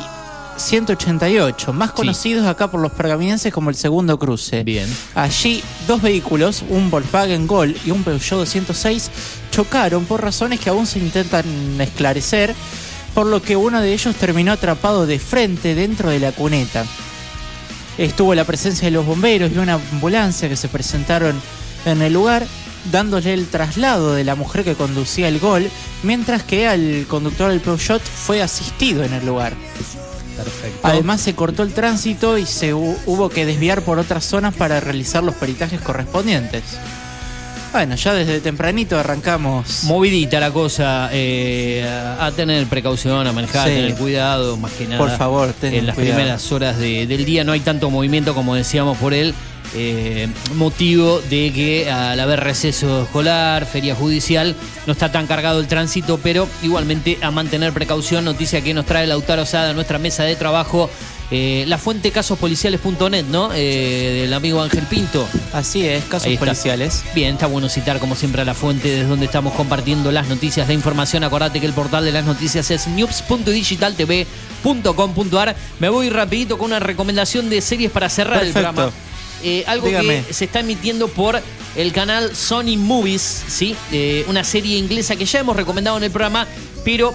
188, más conocidos acá por los pergaminenses como el segundo cruce. Bien. Allí dos vehículos, un Volkswagen Gol y un Peugeot 206, chocaron por razones que aún se intentan esclarecer, por lo que uno de ellos terminó atrapado de frente dentro de la cuneta. Estuvo la presencia de los bomberos y una ambulancia que se presentaron en el lugar, dándole el traslado de la mujer que conducía el Gol, mientras que al conductor del Peugeot fue asistido en el lugar. Perfecto. Además se cortó el tránsito y se hu- hubo que desviar por otras zonas para realizar los peritajes correspondientes. Bueno, ya desde tempranito arrancamos. Movidita la cosa, eh, a tener precaución, a manejar, Sí. a tener cuidado, más que nada. Por favor, tengan En las cuidado. primeras horas de- del día no hay tanto movimiento como decíamos por él. eh, motivo de que al haber receso escolar, feria judicial, no está tan cargado el tránsito, pero igualmente a mantener precaución. Noticia que nos trae Lautaro Sada, nuestra mesa de trabajo, eh, la fuente casospoliciales.net, ¿no? Eh, del amigo Ángel Pinto. Así es, casos policiales. Bien, está bueno citar como siempre a la fuente desde donde estamos compartiendo las noticias, la información. Acordate que el portal de las noticias es news.digitaltv.com.ar. Me voy rapidito con una recomendación de series para cerrar el programa. Eh, algo Dígame. que se está emitiendo por el canal Sony Movies, ¿sí? Una serie inglesa que ya hemos recomendado en el programa, pero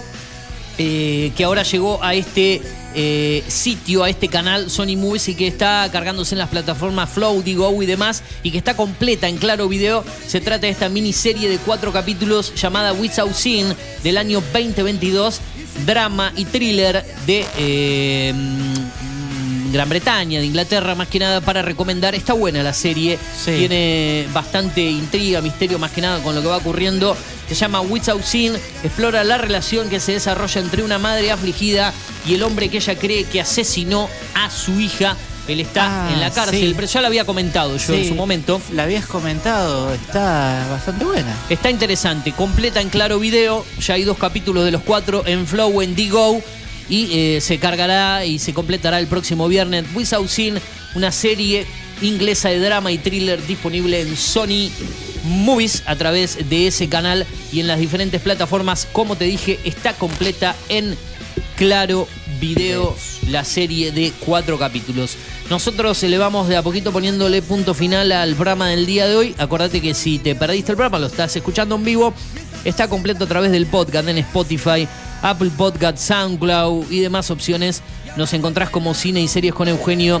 que ahora llegó a este eh, sitio, a este canal Sony Movies y que está cargándose en las plataformas Flow, Digo y demás y que está completa en Claro Video. Se trata de esta miniserie de cuatro capítulos llamada Without Sin del año 2022, drama y thriller de... eh, mm, Gran Bretaña, de Inglaterra, más que nada para recomendar. Está buena la serie, Sí. tiene bastante intriga, misterio, más que nada con lo que va ocurriendo. Se llama Without Sin, explora la relación que se desarrolla entre una madre afligida y el hombre que ella cree que asesinó a su hija. Él está Ah, en la cárcel, sí. pero ya lo había comentado yo en su momento. La habías comentado, está bastante buena. Está interesante, completa en claro video. Ya hay dos capítulos de los cuatro en Flow, en Digo. Y eh, se cargará y se completará el próximo viernes. Without Sin, una serie inglesa de drama y thriller disponible en Sony Movies a través de ese canal y en las diferentes plataformas. Como te dije, está completa en Claro Video, la serie de cuatro capítulos. Nosotros le vamos de a poquito poniéndole punto final al programa del día de hoy. Acordate que si te perdiste el programa, lo estás escuchando en vivo, está completo a través del podcast en Spotify, Apple Podcast, SoundCloud y demás opciones. Nos encontrás como cine y series con Eugenio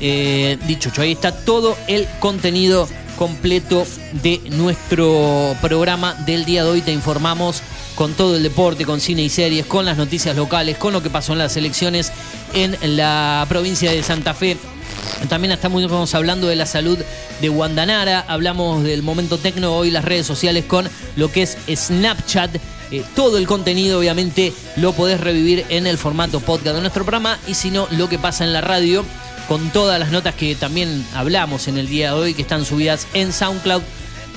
eh, Dichocho. Ahí está todo el contenido completo de nuestro programa del día de hoy. Te informamos con todo el deporte, con cine y series, con las noticias locales, con lo que pasó en las elecciones en la provincia de Santa Fe. También estamos hablando de la salud de Guandanara, hablamos del momento tecno hoy, las redes sociales con lo que es Snapchat. Eh, todo el contenido obviamente lo podés revivir en el formato podcast de nuestro programa y si no, lo que pasa en la radio con todas las notas que también hablamos en el día de hoy que están subidas en SoundCloud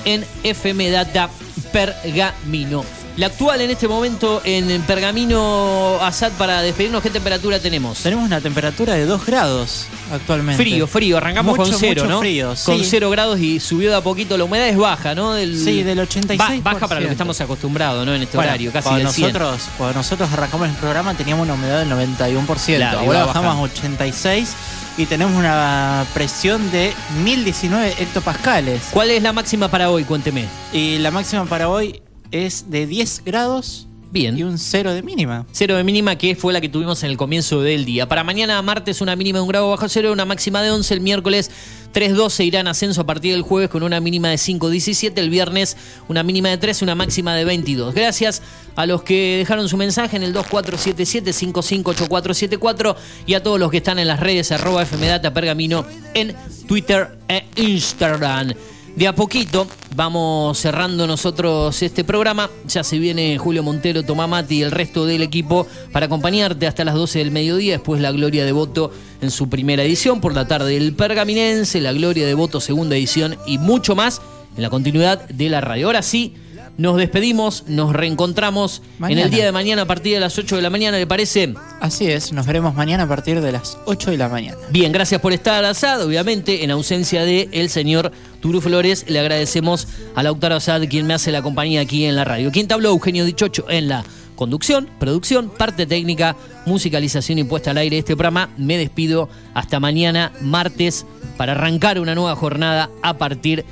en FM Data Pergamino. La actual en este momento en Pergamino Asad para despedirnos, ¿qué temperatura tenemos? Tenemos una temperatura de 2 grados actualmente. Frío, frío, arrancamos Mucho, con cero, mucho ¿no? frío, Con sí. cero grados y subió de a poquito, la humedad es baja, ¿no? Del, Sí, del 86%. Ba- baja para lo que estamos acostumbrados, ¿no? En este Bueno, horario, casi cuando del 100. nosotros, cuando nosotros arrancamos el programa teníamos una humedad del 91%. Claro, Ahora bajamos a bajando. 86 y tenemos una presión de 1019 hectopascales. ¿Cuál es la máxima para hoy? Cuénteme. Y la máxima para hoy es de 10 grados Bien. y un cero de mínima. Cero de mínima que fue la que tuvimos en el comienzo del día. Para mañana martes una mínima de un grado bajo cero, una máxima de 11. El miércoles 3.12 irá en ascenso a partir del jueves con una mínima de 5.17. El viernes una mínima de 3, una máxima de 22. Gracias a los que dejaron su mensaje en el 2477-558474 y a todos los que están en las redes arroba FMData Pergamino en Twitter e Instagram. De a poquito vamos cerrando nosotros este programa. Ya se viene Julio Montero, Tomá Mati y el resto del equipo para acompañarte hasta las 12 del mediodía. Después la Gloria de Voto en su primera edición. Por la tarde el Pergaminense, la Gloria de Voto segunda edición y mucho más en la continuidad de la radio. Ahora sí, nos despedimos, nos reencontramos en el día de mañana a partir de las 8 de la mañana, ¿le parece? Así es, nos veremos mañana a partir de las 8 de la mañana. Bien, gracias por estar asado. Obviamente, en ausencia de el señor Turu Flores, le agradecemos a Lautaro Asad, quien me hace la compañía aquí en la radio. Quien te habló, Eugenio Dichocho, en la conducción, producción, parte técnica, musicalización y puesta al aire de este programa. Me despido hasta mañana, martes, para arrancar una nueva jornada a partir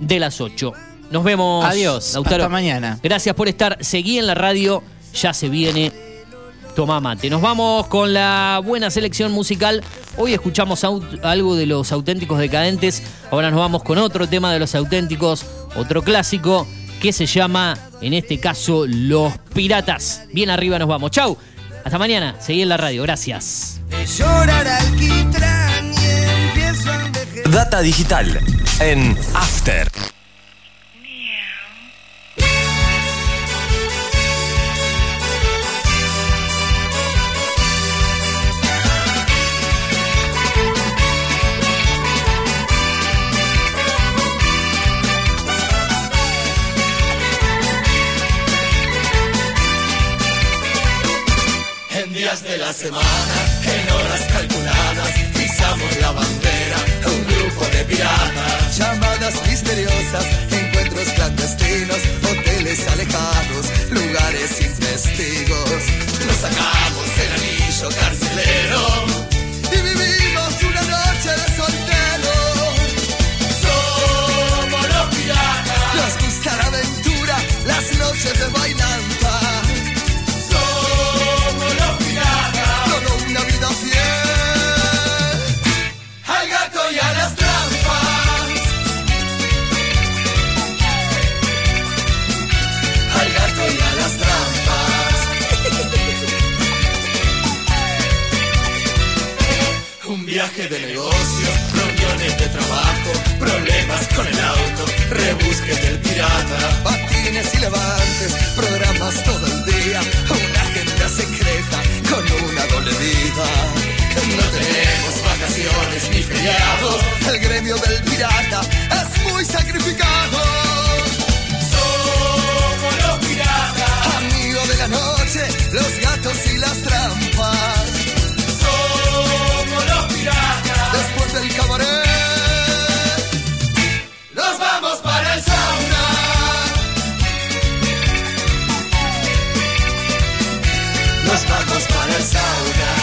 de las 8. Nos vemos. Adiós, Lautaro. hasta mañana. Gracias por estar. Seguí en la radio. Ya se viene Tomá mate. Nos vamos con la buena selección musical. Hoy escuchamos algo de los auténticos decadentes. Ahora nos vamos con otro tema de los auténticos, otro clásico que se llama, en este caso, Los Piratas. Bien arriba nos vamos. Chau. Hasta mañana. Seguí en la radio. Gracias. Llorar alquitrán y empiezo a envejecer. Data digital en After. La semana, en horas calculadas, pisamos la bandera, un grupo de piratas. Llamadas misteriosas, encuentros clandestinos, hoteles alejados, lugares sin testigos. Nos sacamos el anillo carcelero y vivimos una noche de soltero. Somos los piratas. Nos gusta la aventura, las noches de bailanta. Rebusques del pirata. Patines y levantes, programas todo el día, una agenda secreta con una doble vida. No tenemos vacaciones ni feriados, el gremio del pirata es muy sacrificado. Somos los piratas, amigos de la noche, los gatos y las trampas. Somos los piratas. Después del cabaret, vamos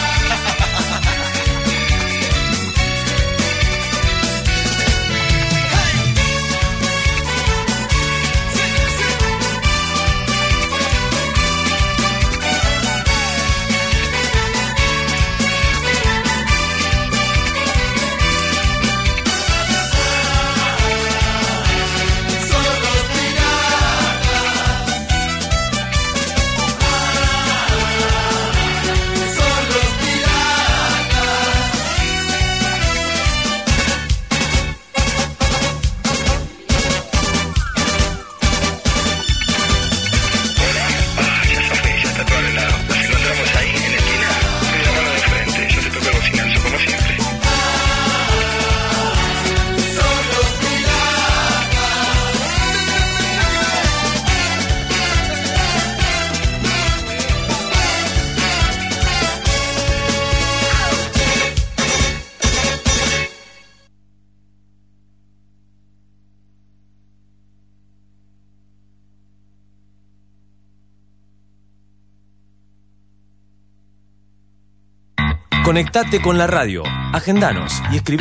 Conectate con la radio, agendanos y escribinos